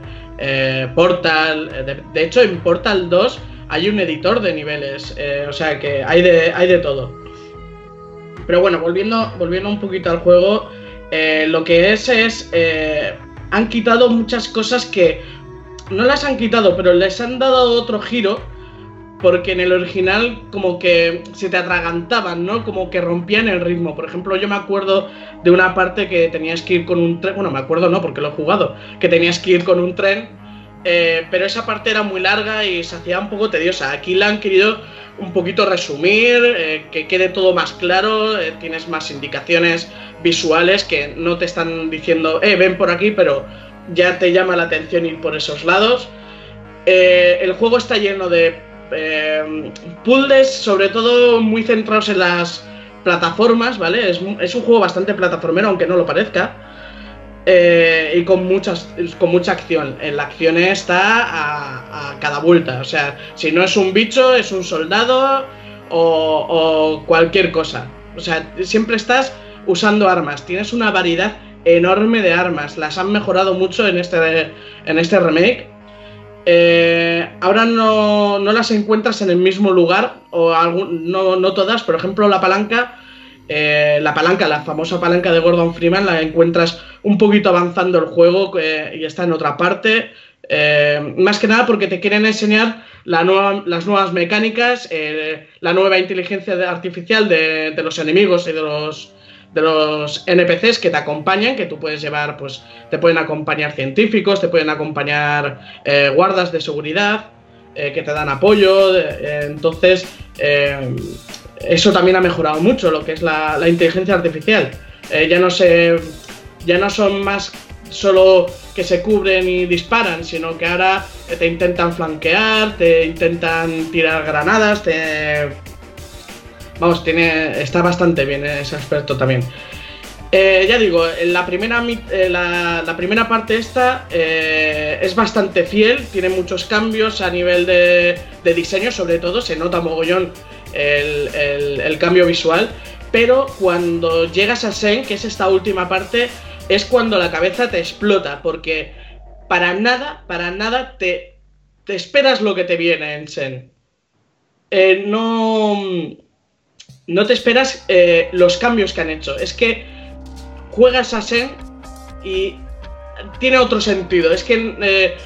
Speaker 3: Portal. De, hecho, en Portal 2 hay un editor de niveles. o sea que hay de, hay de todo. Pero bueno, volviendo, volviendo un poquito al juego, lo que es es. Han quitado muchas cosas que. No las han quitado, pero les han dado otro giro. Porque en el original, como que se te atragantaban, ¿no? Como que rompían el ritmo. Por ejemplo, yo me acuerdo de una parte que tenías que ir con un tren. Bueno, me acuerdo no, porque lo he jugado. Que tenías que ir con un tren. Eh, pero esa parte era muy larga y se hacía un poco tediosa. Aquí la han querido un poquito resumir, eh, que quede todo más claro, eh, tienes más indicaciones visuales que no te están diciendo, eh, ven por aquí, pero ya te llama la atención ir por esos lados. Eh, el juego está lleno de puzzles, sobre todo muy centrados en las plataformas, ¿vale? Es un juego bastante plataformero, aunque no lo parezca. Eh, y con, muchas, con mucha acción. En la acción está a, cada vuelta. O sea, si no es un bicho, es un soldado o, o cualquier cosa. O sea, siempre estás usando armas. Tienes una variedad enorme de armas. Las han mejorado mucho en este, en este remake. Eh, ahora no, no, las encuentras en el mismo lugar, o algún, no, no, todas. Por ejemplo, la palanca, eh, la palanca, la famosa palanca de Gordon Freeman, la encuentras un poquito avanzando el juego eh, y está en otra parte. Eh, más que nada porque te quieren enseñar las nuevas mecánicas, la nueva inteligencia artificial de, de los enemigos y de los, de los NPCs que te acompañan, que tú puedes llevar, pues te pueden acompañar científicos, te pueden acompañar guardas de seguridad, que te dan apoyo. Entonces, eso también ha mejorado mucho lo que es la, la inteligencia artificial. ya no se, ya no son más solo que se cubren y disparan, sino que ahora te intentan flanquear, te intentan tirar granadas, te Vamos, tiene, está bastante bien ese aspecto también. Eh, ya digo, la primera, eh, la, la, primera parte esta eh, es bastante fiel, tiene muchos cambios a nivel de, de diseño, sobre todo se nota mogollón el, el, cambio visual, pero cuando llegas a Sen, que es esta última parte, es cuando la cabeza te explota, porque para nada, para nada te, te esperas lo que te viene en Sen. no no te esperas eh, los cambios que han hecho. Es que juegas a Sen y tiene otro sentido. Es que eh,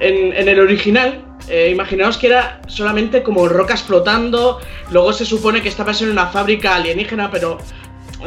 Speaker 3: en, en, el original, eh, imaginaos que era solamente como rocas flotando, luego se supone que estabas en una fábrica alienígena, pero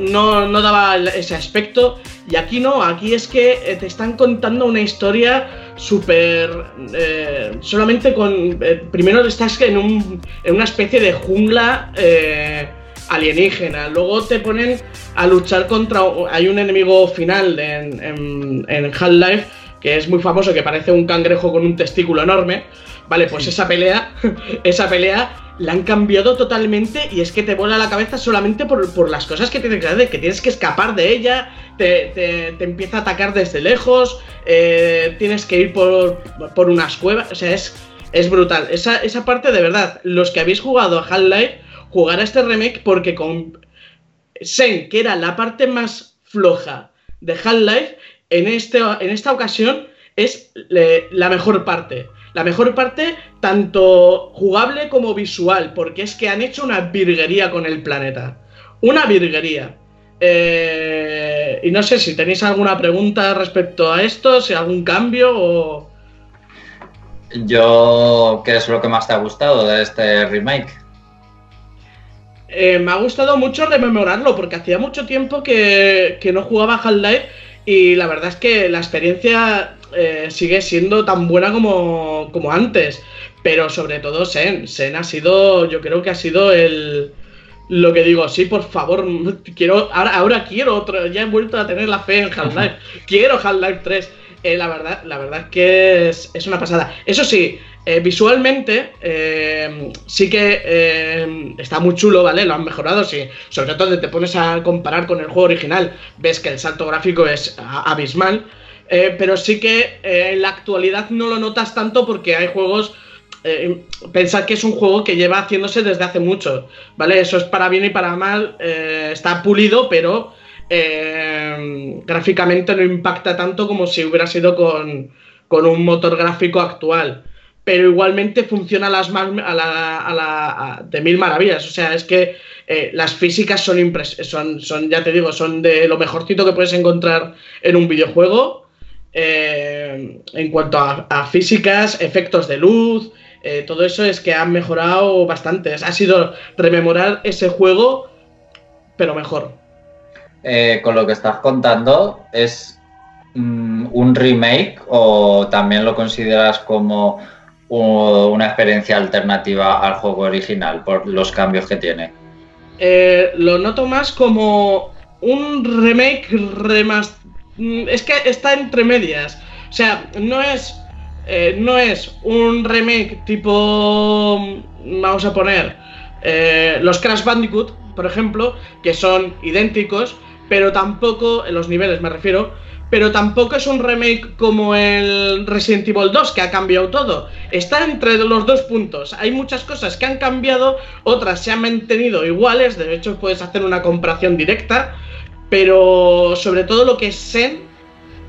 Speaker 3: no, no daba ese aspecto. Y aquí no, aquí es que te están contando una historia súper... Eh, solamente con... Eh, primero estás en, un, en, una especie de jungla eh, alienígena, luego te ponen a luchar contra... Hay un enemigo final en, en Half-Life que es muy famoso, que parece un cangrejo con un testículo enorme. Vale, pues sí. esa pelea, esa pelea la han cambiado totalmente y es que te vuela la cabeza solamente por, por las cosas que tienes que hacer, que tienes que escapar de ella, te, te, te empieza a atacar desde lejos, eh, tienes que ir por, por, unas cuevas, o sea, es, es brutal. Esa, esa parte de verdad, los que habéis jugado a Half-Life, jugar a este remake porque con Sen, que era la parte más floja de Half-Life, en, este, en esta ocasión es le, la mejor parte la mejor parte, tanto jugable como visual, porque es que han hecho una virguería con el planeta. Una virguería. Eh, y no sé si tenéis alguna pregunta respecto a esto, si algún cambio o...
Speaker 1: Yo, ¿qué es lo que más te ha gustado de este remake?
Speaker 3: Eh, me ha gustado mucho rememorarlo, porque hacía mucho tiempo que, que no jugaba Half-Life y la verdad es que la experiencia eh, sigue siendo tan buena como, como, antes. Pero sobre todo Sen. Sen ha sido, yo creo que ha sido el... Lo que digo, sí, por favor, quiero, ahora, ahora quiero otro, ya he vuelto a tener la fe en Half-Life, quiero Half-Life 3. Eh, la verdad, la verdad que es, es una pasada. Eso sí, eh, visualmente eh, sí que eh, está muy chulo, ¿vale? Lo han mejorado, sí. Sobre todo te pones a comparar con el juego original, ves que el salto gráfico es abismal. Pero sí que en la actualidad no lo notas tanto porque hay juegos. Pensad que es un juego que lleva haciéndose desde hace mucho, ¿vale? Eso es para bien y para mal. Está pulido, pero gráficamente no impacta tanto como si hubiera sido con, con un motor gráfico actual. Pero igualmente funciona las de mil maravillas. O sea, es que las físicas son, son, son, ya te digo, son de lo mejorcito que puedes encontrar en un videojuego eh, en cuanto a, físicas, efectos de luz, eh, todo eso es que han mejorado bastante. Ha sido rememorar ese juego, pero mejor.
Speaker 1: Eh, con lo que estás contando, ¿es mm, un remake o también lo consideras como una experiencia alternativa al juego original por los cambios que tiene?
Speaker 3: Eh, lo noto más como un remake remaster Mm, es que está entre medias. O sea, no es. Eh, no es un remake tipo. Mm, vamos a poner. Eh, los Crash Bandicoot, por ejemplo, que son idénticos, pero tampoco. En los niveles me refiero. Pero tampoco es un remake como el Resident Evil 2, que ha cambiado todo. Está entre los dos puntos. Hay muchas cosas que han cambiado, otras se han mantenido iguales, de hecho puedes hacer una comparación directa, pero sobre todo lo que es Zen,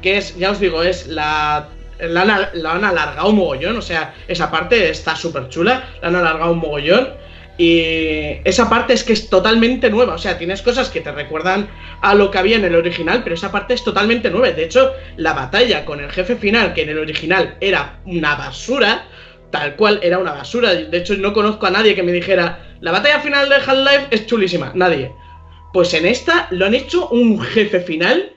Speaker 3: que es, ya os digo, es la... La la han alargado un mogollón, o sea, esa parte está súper chula, la han alargado un mogollón. Y esa parte es que es totalmente nueva. O sea, tienes cosas que te recuerdan a lo que había en el original, pero esa parte es totalmente nueva. De hecho, la batalla con el jefe final, que en el original era una basura, tal cual era una basura. De hecho, no conozco a nadie que me dijera, la batalla final de Half-Life es chulísima. Nadie. Pues en esta lo han hecho un jefe final,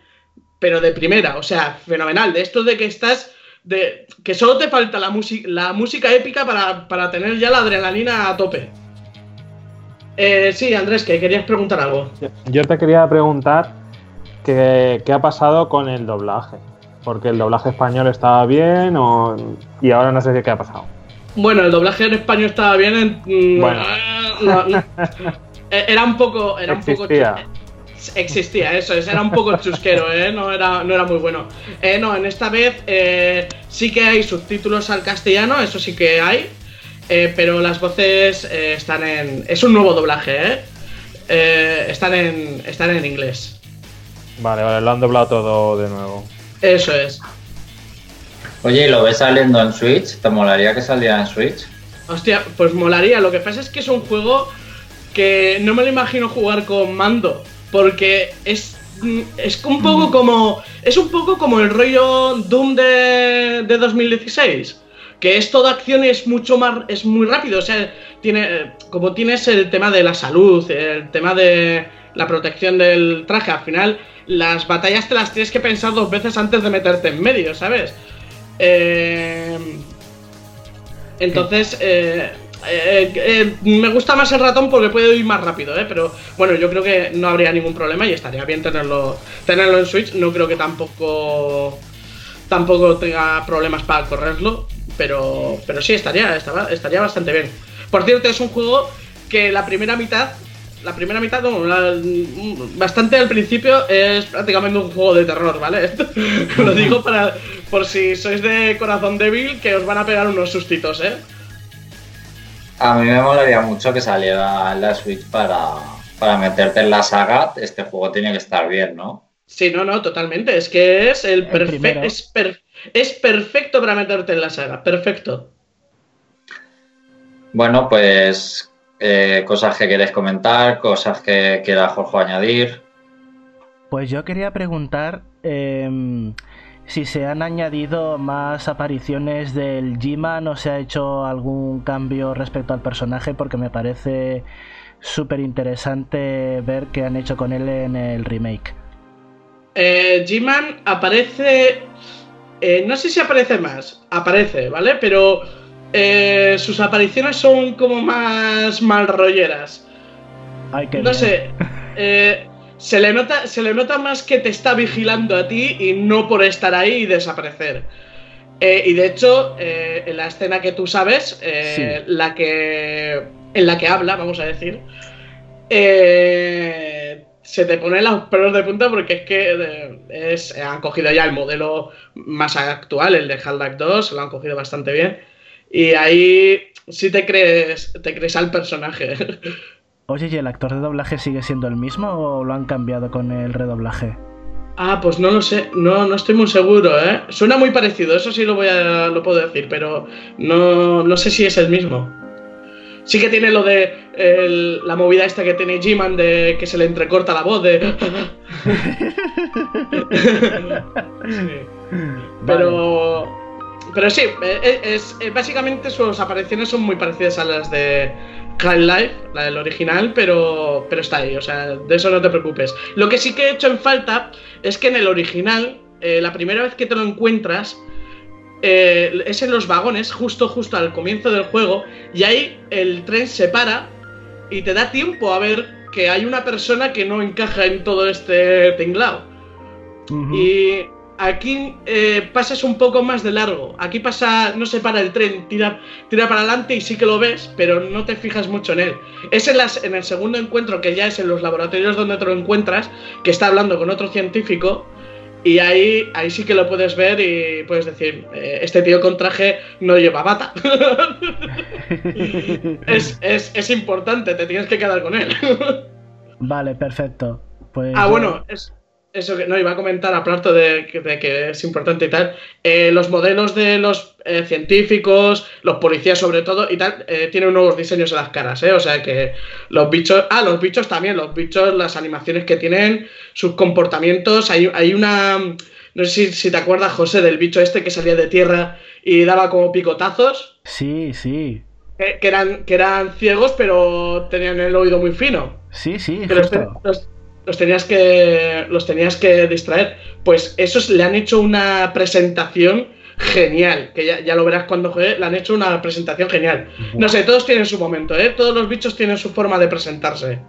Speaker 3: pero de primera. O sea, fenomenal. De esto de que estás... De, que solo te falta la, la música épica para, para tener ya la adrenalina a tope. Eh, sí, Andrés, que querías preguntar algo.
Speaker 2: Yo te quería preguntar qué, ha pasado con el doblaje. Porque el doblaje español estaba bien o, y ahora no sé qué ha pasado.
Speaker 3: Bueno, el doblaje en español estaba bien. Mm, bueno. Eh, era un poco. Era
Speaker 2: Existía.
Speaker 3: un poco. Existía, eso es, era un poco chusquero, ¿eh? no, era, no era muy bueno. Eh, no, en esta vez eh, sí que hay subtítulos al castellano, eso sí que hay, eh, pero las voces eh, están en. Es un nuevo doblaje, ¿eh? ¿eh? están, en, están en inglés.
Speaker 2: Vale, vale, lo han doblado todo de nuevo.
Speaker 3: Eso es.
Speaker 1: Oye, ¿y lo ves saliendo en Switch? ¿Te molaría que saliera en Switch?
Speaker 3: Hostia, pues molaría. Lo que pasa es que es un juego que no me lo imagino jugar con mando. Porque es. Es un poco como. Es un poco como el rollo Doom de, de 2016 que es toda acción es mucho más, es muy rápido, o sea, tiene, como tienes el tema de la salud, el tema de la protección del traje, al final las batallas te las tienes que pensar dos veces antes de meterte en medio, ¿sabes? Eh, entonces, eh, eh, me gusta más el ratón porque puede ir más rápido, ¿eh? Pero bueno, yo creo que no habría ningún problema y estaría bien tenerlo, tenerlo en Switch. No creo que tampoco tampoco tenga problemas para correrlo. Pero, pero sí, estaría, estaría bastante bien. Por cierto, es un juego que la primera mitad, la primera mitad, bastante al principio, es prácticamente un juego de terror, ¿vale? Lo digo para, por si sois de corazón débil, que os van a pegar unos sustitos, ¿eh?
Speaker 1: A mí me molaría mucho que saliera la Switch para, para meterte en la saga. Este juego tiene que estar bien, ¿no?
Speaker 3: Sí, no, no, totalmente. Es que es el. Es perfecto es perfecto para meterte en la saga, perfecto.
Speaker 1: Bueno, pues eh, cosas que quieres comentar, cosas que quiera Jorge añadir.
Speaker 5: Pues yo quería preguntar em, si se han añadido más apariciones del G-Man o se ha hecho algún cambio respecto al personaje, porque me parece súper interesante ver qué han hecho con él en el remake.
Speaker 3: Eh, G-Man aparece eh, no sé si aparece más, aparece, ¿vale? Pero eh, sus apariciones son como más mal rolleras. no sé, eh, se, le nota, se le nota más que te está vigilando a ti y no por estar ahí y desaparecer. y de hecho, en la escena que tú sabes, la que, en la que habla, vamos a decir, se te ponen los pelos de punta porque es que es, han cogido ya el modelo más actual, el de Half-Life 2, lo han cogido bastante bien. Y ahí sí te crees, te crees al personaje.
Speaker 5: Oye, ¿y el actor de doblaje sigue siendo el mismo o lo han cambiado con el redoblaje?
Speaker 3: Ah, pues no lo sé, no, no estoy muy seguro, ¿eh? Suena muy parecido, eso sí lo voy a, lo puedo decir, pero no, no sé si es el mismo. Sí que tiene lo de la movida esta que tiene G-Man de que se le entrecorta la voz de... Pero... Pero sí, e, e, es, e, básicamente sus apariciones son muy parecidas a las de Cry Life, la del original, pero, pero está ahí, o sea, de eso no te preocupes. Lo que sí que he hecho en falta es que en el original, eh, la primera vez que te lo encuentras, eh, es en los vagones, justo, justo al comienzo del juego, y ahí el tren se para y te da tiempo a ver que hay una persona que no encaja en todo este tinglao. Y aquí eh, pasas un poco más de largo. Aquí pasa, no se para el tren, tira, tira para adelante y sí que lo ves, pero no te fijas mucho en él. Es en, las, en el segundo encuentro, que ya es en los laboratorios donde te lo encuentras, que está hablando con otro científico Y ahí, ahí sí que lo puedes ver y puedes decir, eh, este tío con traje no lleva bata. es, es, es importante, te tienes que quedar con él.
Speaker 5: Vale, perfecto. Pues
Speaker 3: Ah, bueno, es- eso que no iba a comentar, aparte de, que- de que es importante y tal, eh, los modelos de los eh, científicos, los policías sobre todo y tal, eh, tienen nuevos diseños en las caras, ¿eh? O sea que los bichos, ah, los bichos también, los bichos, las animaciones que tienen, sus comportamientos, hay, hay una, no sé si, si te acuerdas, José, del bicho este que salía de tierra y daba como picotazos,
Speaker 5: Sí, sí.
Speaker 3: que, que eran, que eran ciegos pero tenían el oído muy fino.
Speaker 5: Sí, sí,
Speaker 3: Que los, te-
Speaker 5: justo.
Speaker 3: los- los tenías que los tenías que distraer. Pues esos le han hecho una presentación genial. Que ya, ya lo verás cuando juegue. Le han hecho una presentación genial. No sé, todos tienen su momento, ¿eh? Todos los bichos tienen su forma de presentarse.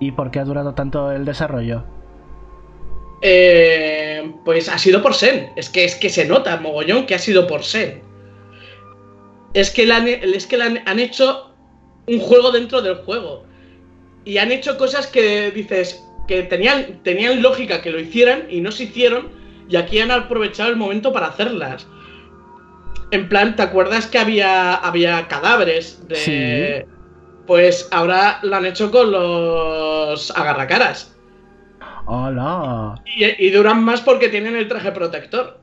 Speaker 5: ¿Y por qué ha durado tanto el desarrollo?
Speaker 3: Eh, pues ha sido por Sen. Es que, es que se nota, mogollón, que ha sido por Sen. Es que, le han, es que le han, han hecho un juego dentro del juego. Y han hecho cosas que dices que tenían, tenían lógica que lo hicieran y no se hicieron. Y aquí han aprovechado el momento para hacerlas. En plan, ¿te acuerdas que había, había cadáveres de.
Speaker 5: Sí.
Speaker 3: Pues ahora lo han hecho con los agarracaras.
Speaker 5: ¡Hola!
Speaker 3: Y, y duran más porque tienen el traje protector.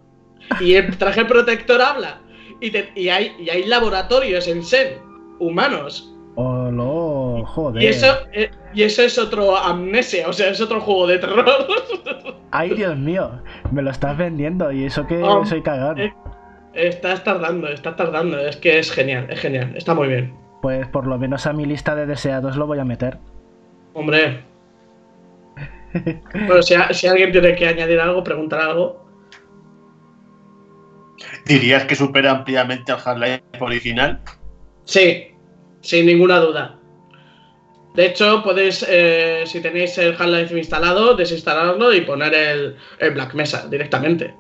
Speaker 3: Y el traje protector habla. Y, te- y hay, y hay laboratorios en Sen, humanos.
Speaker 5: ¡Hola! Joder.
Speaker 3: Y eso, eh, y eso es otro amnesia, o sea, es otro juego de terror.
Speaker 5: ¡Ay, Dios mío! Me lo estás vendiendo y eso que
Speaker 3: Oh,
Speaker 5: soy cagón.
Speaker 3: eh. estás tardando, estás tardando. Es que es genial, es genial, está muy bien.
Speaker 5: Pues por lo menos a mi lista de deseados lo voy a meter.
Speaker 3: Hombre. Bueno, si, a- si alguien tiene que añadir algo, preguntar algo.
Speaker 4: ¿Dirías que supera ampliamente al Half-Life original?
Speaker 3: Sí, sin ninguna duda. De hecho, podéis, eh, si tenéis el Half-Life instalado, desinstalarlo y poner el, el Black Mesa directamente.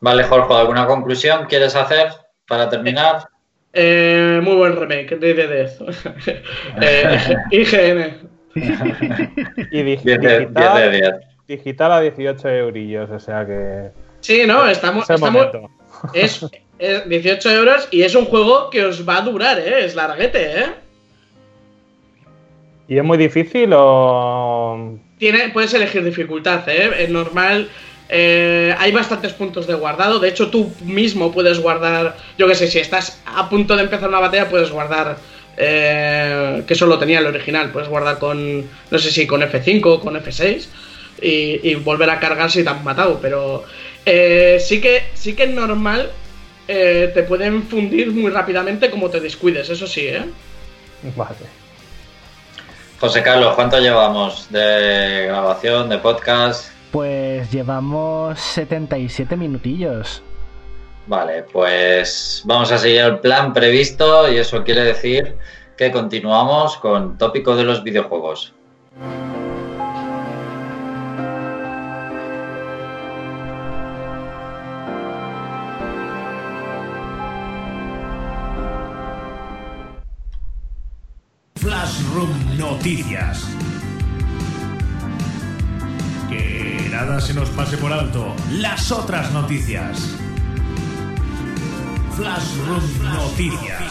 Speaker 1: Vale, Jorge, ¿alguna conclusión quieres hacer para terminar?
Speaker 3: Eh, muy buen remake de Death. eh, IGN.
Speaker 2: Y dig-
Speaker 1: 10 de, 10 de
Speaker 2: digital,
Speaker 1: 10.
Speaker 2: digital a 18 eurillos, o sea que.
Speaker 3: Sí, no, estamos, estamos es 18 euros y es un juego que os va a durar, ¿eh? Es larguete, ¿eh?
Speaker 2: ¿Y es muy difícil o.?
Speaker 3: Tiene, puedes elegir dificultad, ¿eh? Es normal. eh, hay bastantes puntos de guardado. De hecho, tú mismo puedes guardar. Yo que sé, si estás a punto de empezar una batalla, puedes guardar. eh, que eso lo tenía el original. Puedes guardar con. No sé si con F5 o con F6. Y, y volver a cargar si te han matado. Pero eh, sí, que, sí que es normal. Eh, te pueden fundir muy rápidamente como te descuides, eso sí, ¿eh?
Speaker 2: Vale.
Speaker 1: José Carlos, ¿cuánto llevamos de grabación, de podcast?
Speaker 5: Pues llevamos 77 minutillos.
Speaker 1: Vale, pues vamos a seguir el plan previsto y eso quiere decir que continuamos con tópico de los videojuegos.
Speaker 6: Noticias. Que nada se nos pase por alto. Las otras noticias. Flashroom Noticias.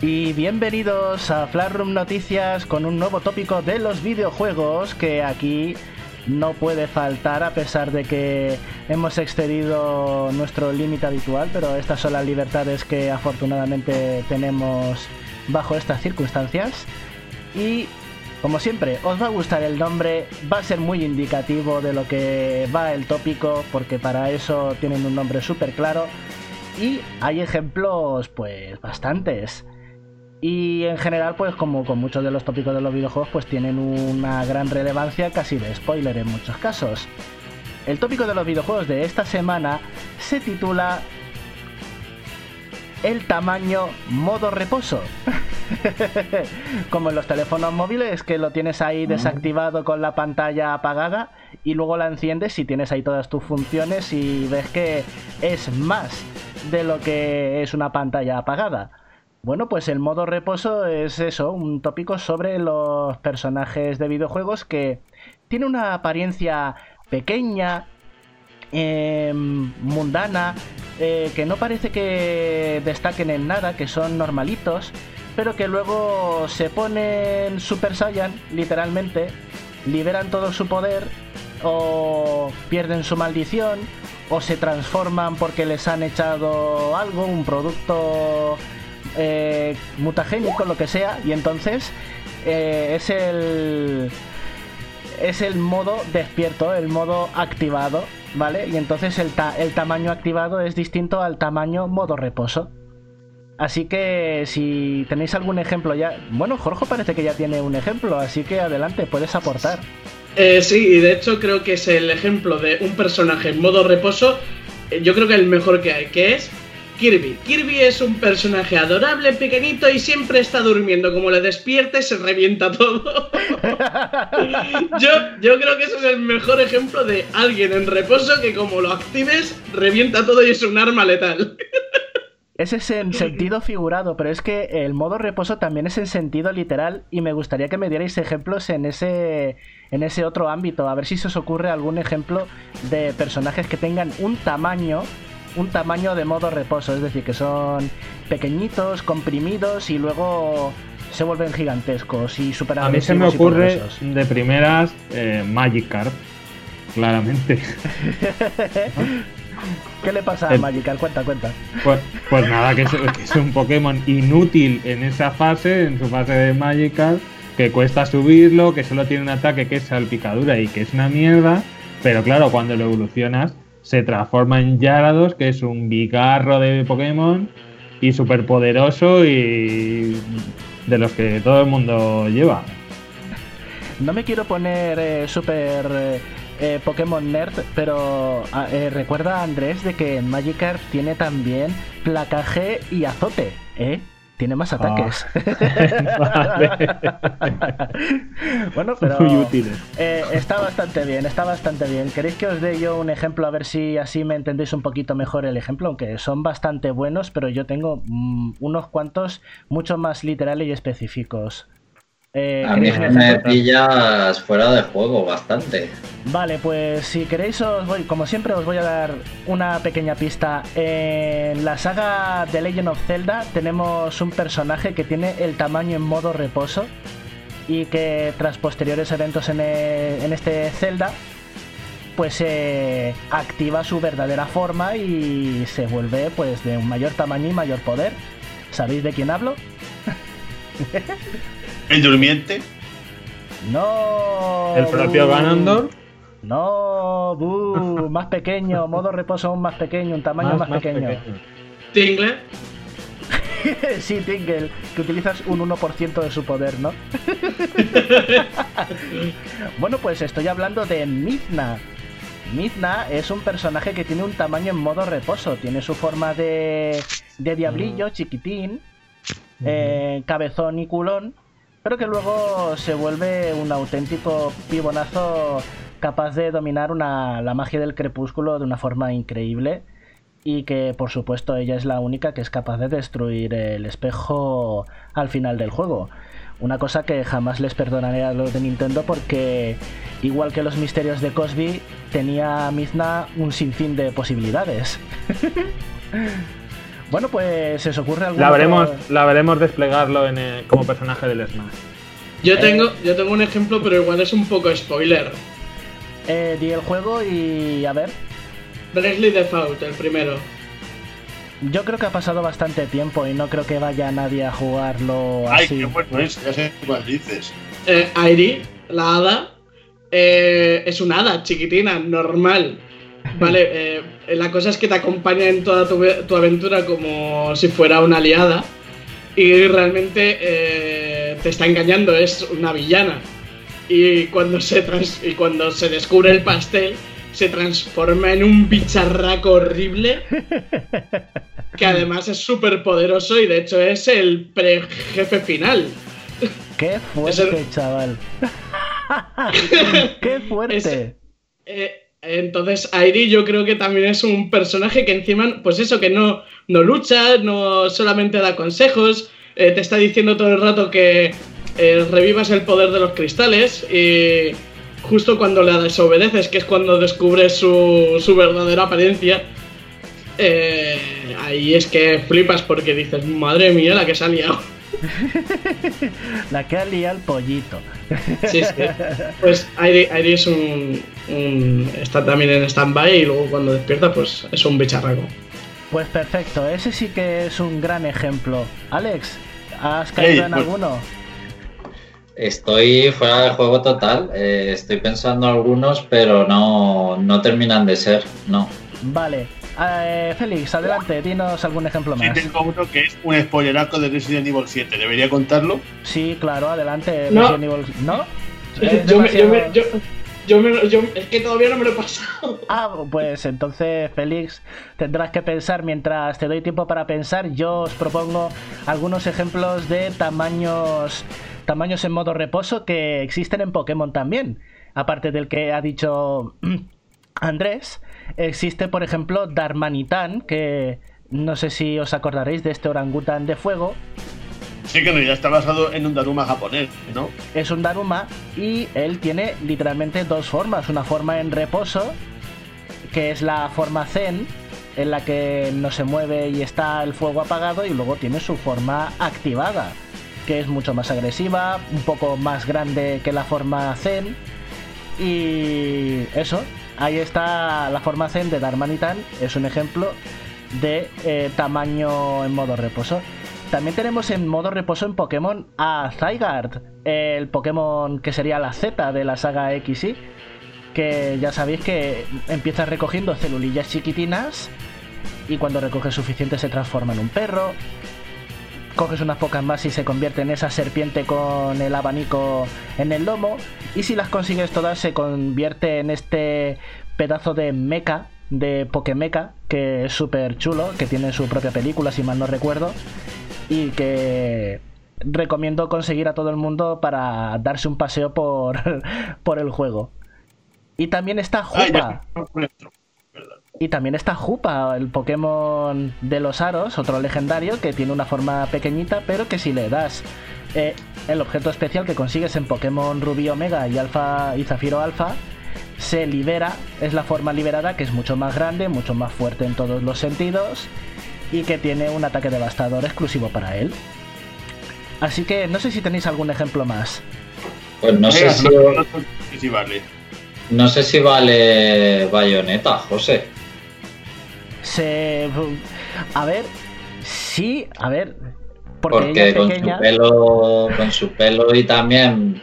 Speaker 5: Y bienvenidos a Flashroom Noticias con un nuevo tópico de los videojuegos que aquí no puede faltar a pesar de que hemos excedido nuestro límite habitual, pero estas son las libertades que afortunadamente tenemos bajo estas circunstancias. Y como siempre, os va a gustar el nombre, va a ser muy indicativo de lo que va el tópico, porque para eso tienen un nombre súper claro. Y hay ejemplos, pues, bastantes. Y en general, pues como con muchos de los tópicos de los videojuegos, pues tienen una gran relevancia casi de spoiler en muchos casos. El tópico de los videojuegos de esta semana se titula El tamaño modo reposo. Como en los teléfonos móviles, que lo tienes ahí desactivado con la pantalla apagada y luego la enciendes y tienes ahí todas tus funciones y ves que es más de lo que es una pantalla apagada. Bueno, pues el modo reposo es eso, un tópico sobre los personajes de videojuegos que tiene una apariencia pequeña, em, mundana, eh, que no parece que destaquen en nada, que son normalitos, pero que luego se ponen Super Saiyan, literalmente, liberan todo su poder o pierden su maldición o se transforman porque les han echado algo, un producto eh, mutagénico, lo que sea, y entonces eh, es el es el modo despierto, el modo activado, ¿vale? Y entonces el, el tamaño activado es distinto al tamaño modo reposo. Así que si tenéis algún ejemplo ya... Bueno, Jorge parece que ya tiene un ejemplo, así que adelante, puedes aportar.
Speaker 3: Eh, sí, y de hecho creo que es el ejemplo de un personaje en modo reposo, eh, yo creo que el mejor que hay, que es Kirby. Kirby es un personaje adorable, pequeñito y siempre está durmiendo. Como le despierte, se revienta todo. yo, yo creo que ese es el mejor ejemplo de alguien en reposo que como lo actives, revienta todo y es un arma letal.
Speaker 5: Ese es en sentido figurado, pero es que el modo reposo también es en sentido literal y me gustaría que me dierais ejemplos en ese, en ese otro ámbito, a ver si se os ocurre algún ejemplo de personajes que tengan un tamaño un tamaño de modo reposo, es decir, que son pequeñitos, comprimidos y luego se vuelven gigantescos y super
Speaker 2: A mí se me ocurre de primeras eh, Magikarp, claramente.
Speaker 5: ¿Qué le pasa a Magikarp? Cuenta, cuenta.
Speaker 2: Pues, pues nada, que es, que es, un Pokémon inútil en esa fase, en su fase de Magikarp, que cuesta subirlo, que solo tiene un ataque que es salpicadura y que es una mierda, pero claro, cuando lo evolucionas se transforma en Yarados, que es un bigarro de Pokémon y súper poderoso y de los que todo el mundo lleva.
Speaker 5: No me quiero poner eh, súper eh, eh, Pokémon nerd, pero ah, recuerda Andrés de que Magikarp tiene también placaje y azote, ¿eh? Tiene más ataques. bueno, pero
Speaker 2: Muy útiles.
Speaker 5: Eh, está bastante bien, está bastante bien. ¿Queréis que os dé yo un ejemplo a ver si así me entendéis un poquito mejor el ejemplo? Aunque son bastante buenos, pero yo tengo mm, unos cuantos mucho más literales y específicos.
Speaker 1: Eh, a mí me pillas fuera de juego bastante.
Speaker 5: Vale, pues si queréis os voy, como siempre os voy a dar una pequeña pista. En la saga de Legend of Zelda tenemos un personaje que tiene el tamaño en modo reposo y que tras posteriores eventos en, e, este Zelda pues se activa su verdadera forma y se vuelve pues de un mayor tamaño y mayor poder. ¿Sabéis de quién hablo?
Speaker 4: ¿El durmiente?
Speaker 5: No.
Speaker 2: ¿El propio Ganondorf?
Speaker 5: No, más pequeño, modo reposo aún más pequeño, un tamaño más, pequeño.
Speaker 3: Tingle.
Speaker 5: sí, Tingle, que utilizas un 1% de su poder, ¿no? bueno, pues estoy hablando de Mizna. Mizna es un personaje que tiene un tamaño en modo reposo, tiene su forma de, de diablillo, chiquitín, eh, cabezón y culón, pero que luego se vuelve un auténtico pibonazo capaz de dominar la magia del crepúsculo de una forma increíble y que por supuesto ella es la única que es capaz de destruir el espejo al final del juego. Una cosa que jamás les perdonaré a los de Nintendo porque, igual que los misterios de Cosby, tenía Mizna un sinfín de posibilidades. Bueno, pues se os ocurre algo.
Speaker 2: La veremos, la veremos desplegarlo en, como personaje del Smash.
Speaker 3: Yo eh, tengo, yo tengo un ejemplo, pero igual es un poco spoiler.
Speaker 5: Eh, di el juego y a ver.
Speaker 3: Bravely Default, el primero.
Speaker 5: Yo creo que ha pasado bastante tiempo y no creo que vaya nadie a jugarlo así.
Speaker 4: Ay, qué bueno es, ya sé cuál dices.
Speaker 3: Eh, Airi, la hada, eh, es una hada chiquitina, normal. Vale, eh, la cosa es que te acompaña en toda tu, aventura como si fuera una aliada y realmente eh, te está engañando, es una villana. Y cuando, se y cuando se descubre el pastel, se transforma en un bicharraco horrible. que además es súper poderoso y de hecho es el pre-jefe final.
Speaker 5: Qué fuerte, chaval. Qué fuerte.
Speaker 3: Es- eh, entonces, Airi yo creo que también es un personaje que encima, pues eso, que no, no lucha, no solamente da consejos, eh, te está diciendo todo el rato que eh, revivas el poder de los cristales y justo cuando le desobedeces, que es cuando descubres su, su verdadera apariencia, eh, ahí es que flipas porque dices, madre mía, la que se ha liado.
Speaker 5: La que ha liado el pollito.
Speaker 3: Sí, sí. Pues Airi, Airi es un, un- está también en stand-by y luego cuando despierta, pues es un bicharraco.
Speaker 5: Pues perfecto, ese sí que es un gran ejemplo. Alex, ¿has caído en
Speaker 4: pues-
Speaker 5: alguno?
Speaker 1: Estoy fuera del juego total. eh, estoy pensando algunos, pero no, no terminan de ser. No.
Speaker 5: Vale. Eh, Félix, adelante, dinos algún ejemplo
Speaker 4: Sí,
Speaker 5: más.
Speaker 4: tengo uno que es un spoileraco de Resident Evil 7. ¿Debería contarlo?
Speaker 5: Sí, claro, adelante.
Speaker 3: No.
Speaker 5: Resident Evil- ¿No? Es
Speaker 3: Yo me- yo me-
Speaker 5: demasiado-
Speaker 3: yo- yo me- yo- es que todavía no me lo he pasado.
Speaker 5: Ah, pues entonces, Félix, tendrás que pensar mientras te doy tiempo para pensar. Yo os propongo algunos ejemplos de tamaños, tamaños en modo reposo que existen en Pokémon también. Aparte del que ha dicho Andrés, existe, por ejemplo, Darmanitan, que no sé si os acordaréis de este orangután de fuego.
Speaker 4: Sí, que no, ya está basado en un Daruma japonés, ¿no?
Speaker 5: es un Daruma y él tiene literalmente dos formas. Una forma en reposo, que es la forma Zen, en la que no se mueve y está el fuego apagado, y luego tiene su forma activada, que es mucho más agresiva, un poco más grande que la forma Zen. Y eso, ahí está la forma Zen de Darmanitan, es un ejemplo de eh, tamaño en modo reposo. También tenemos en modo reposo en Pokémon a Zygarde, el Pokémon que sería la Z de la saga XY, que ya sabéis que empieza recogiendo celulillas chiquitinas y cuando recoge suficiente se transforma en un perro. Coges unas pocas más y se convierte en esa serpiente con el abanico en el lomo. Y si las consigues todas se convierte en este pedazo de mecha, de Pokémecha, que es súper chulo, que tiene su propia película si mal no recuerdo. Y que recomiendo conseguir a todo el mundo para darse un paseo por, por el juego. Y también está
Speaker 4: Ah,
Speaker 5: Jupa. Y también está Jupa, el Pokémon de los aros, otro legendario que tiene una forma pequeñita, pero que si le das eh, el objeto especial que consigues en Pokémon Rubí Omega y Alfa y Zafiro Alfa, se libera, es la forma liberada que es mucho más grande, mucho más fuerte en todos los sentidos y que tiene un ataque devastador exclusivo para él. Así que no sé si tenéis algún ejemplo más.
Speaker 1: Pues no sé
Speaker 4: Venga,
Speaker 1: si,
Speaker 4: no- no- sí, vale.
Speaker 1: no sé si vale bayoneta, José.
Speaker 5: Se. A ver. Sí, a ver. Porque,
Speaker 1: Porque
Speaker 5: ella es
Speaker 1: con
Speaker 5: pequeña.
Speaker 1: su pelo, con su pelo y también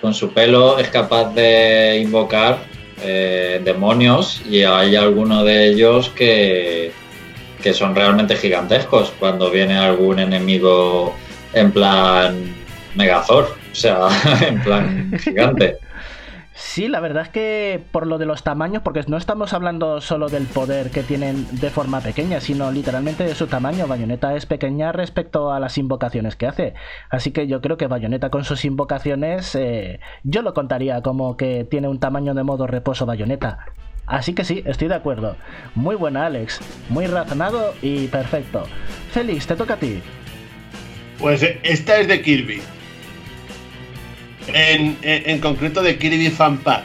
Speaker 1: con su pelo es capaz de invocar eh, demonios y hay algunos de ellos que, que son realmente gigantescos cuando viene algún enemigo en plan Megazord, o sea, en plan gigante.
Speaker 5: Sí, la verdad es que por lo de los tamaños, porque no estamos hablando solo del poder que tienen de forma pequeña, sino literalmente de su tamaño. Bayonetta es pequeña respecto a las invocaciones que hace. Así que yo creo que Bayonetta con sus invocaciones, eh, yo lo contaría como que tiene un tamaño de modo reposo Bayonetta. Así que sí, estoy de acuerdo. Muy buena, Alex. Muy razonado y perfecto. Félix, te toca a ti.
Speaker 4: Pues eh, esta es de Kirby. En, en- en concreto de Kirby Fan Pack.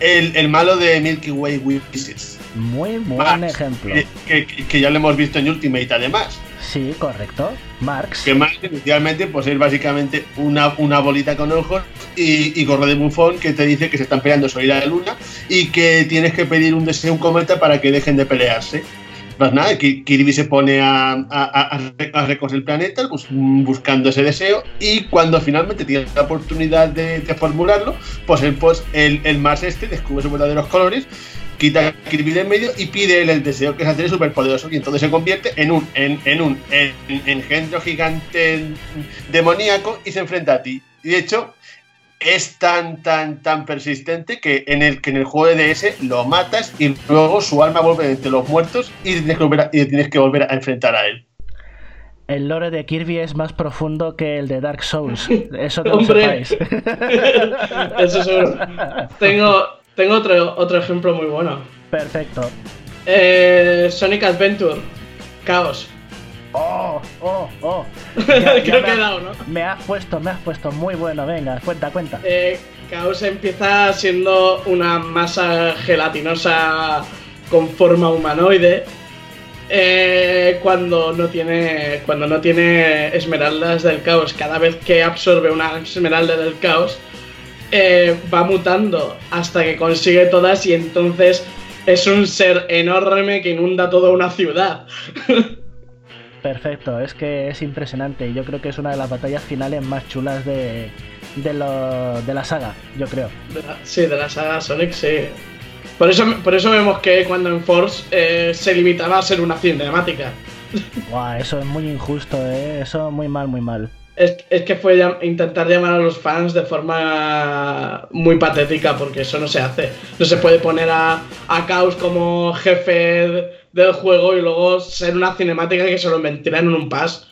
Speaker 4: El, el malo de Milky Way Wishes.
Speaker 5: Muy buen ejemplo.
Speaker 4: Que, que- que ya lo hemos visto en Ultimate además.
Speaker 5: Sí, correcto. Marx.
Speaker 4: Que Max inicialmente pues es básicamente una, una bolita con ojos y, y gorro de bufón que te dice que se están peleando sobre la luna y que tienes que pedir un deseo, un cometa para que dejen de pelearse. Pues nada, Ki- Kirby se pone a, a, recoger el planeta bus- buscando ese deseo y cuando finalmente tiene la oportunidad de, formularlo, pues el, pues el, el Mars este descubre sus verdaderos colores, quita a Kirby en medio y pide él el deseo que es hacer súper poderoso y entonces se convierte en un, en, en un en, engendro gigante demoníaco y se enfrenta a ti. Y de hecho, es tan, tan, tan persistente que en el, que en el juego de DS lo matas y luego su alma vuelve entre los muertos y tienes que volver a, y tienes que volver a enfrentar a él.
Speaker 5: El lore de Kirby es más profundo que el de Dark Souls. Eso que lo
Speaker 3: Hombre.
Speaker 5: sepáis.
Speaker 3: Eso seguro. Tengo, tengo otro, otro ejemplo muy bueno.
Speaker 5: Perfecto.
Speaker 3: Eh, Sonic Adventure. Chaos.
Speaker 5: Oh, oh, oh.
Speaker 3: Creo que
Speaker 5: me,
Speaker 3: he
Speaker 5: ha-
Speaker 3: dado, ¿no?
Speaker 5: me has puesto, me has puesto muy bueno. Venga, cuenta, cuenta.
Speaker 3: Eh, Chaos empieza siendo una masa gelatinosa con forma humanoide. eh, cuando no tiene cuando no tiene esmeraldas del caos cada vez que absorbe una esmeralda del caos eh, va mutando hasta que consigue todas y entonces es un ser enorme que inunda toda una ciudad
Speaker 5: Perfecto, es que es impresionante. y Yo creo que es una de las batallas finales más chulas de, de, lo- de la saga, yo creo.
Speaker 3: Sí, de la saga Sonic, sí. Por eso, por eso vemos que cuando en Force eh, se limitaba a ser una cinemática.
Speaker 5: Guau, eso es muy injusto, ¿eh? Eso muy mal, muy mal.
Speaker 3: Es, es que fue llam- intentar llamar a los fans de forma muy patética, porque eso no se hace. No se puede poner a, a Chaos como jefe del juego y luego ser una cinemática que se lo inventarán en un pas.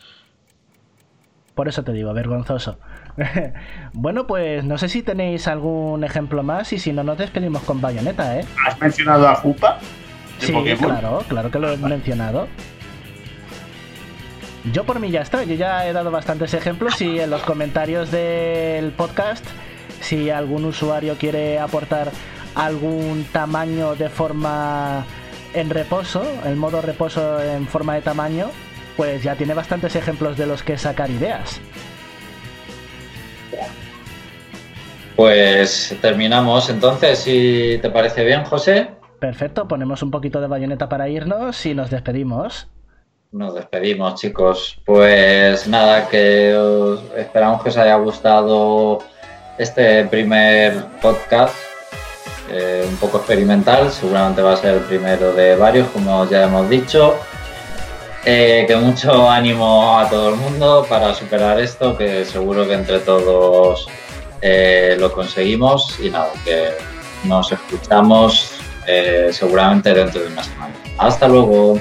Speaker 5: Por eso te digo, vergonzoso. bueno, pues no sé si tenéis algún ejemplo más y si no nos despedimos con Bayonetta, ¿eh?
Speaker 4: ¿Has mencionado a Jupa?
Speaker 5: Sí,
Speaker 4: Pokémon?
Speaker 5: claro, claro que lo he mencionado. Yo por mí ya está, yo ya he dado bastantes ejemplos y en los comentarios del podcast, si algún usuario quiere aportar algún tamaño de forma en reposo, el modo reposo en forma de tamaño, pues ya tiene bastantes ejemplos de los que sacar ideas.
Speaker 1: Pues terminamos entonces, si te parece bien, José.
Speaker 5: Perfecto, ponemos un poquito de bayoneta para irnos y nos despedimos.
Speaker 1: Nos despedimos, chicos. Pues nada, que os- esperamos que os haya gustado este primer podcast, eh, un poco experimental. Seguramente va a ser el primero de varios, como ya hemos dicho. Eh, que mucho ánimo a todo el mundo para superar esto, que seguro que entre todos eh, lo conseguimos. Y nada, que nos escuchamos seguramente dentro de una semana. Hasta luego.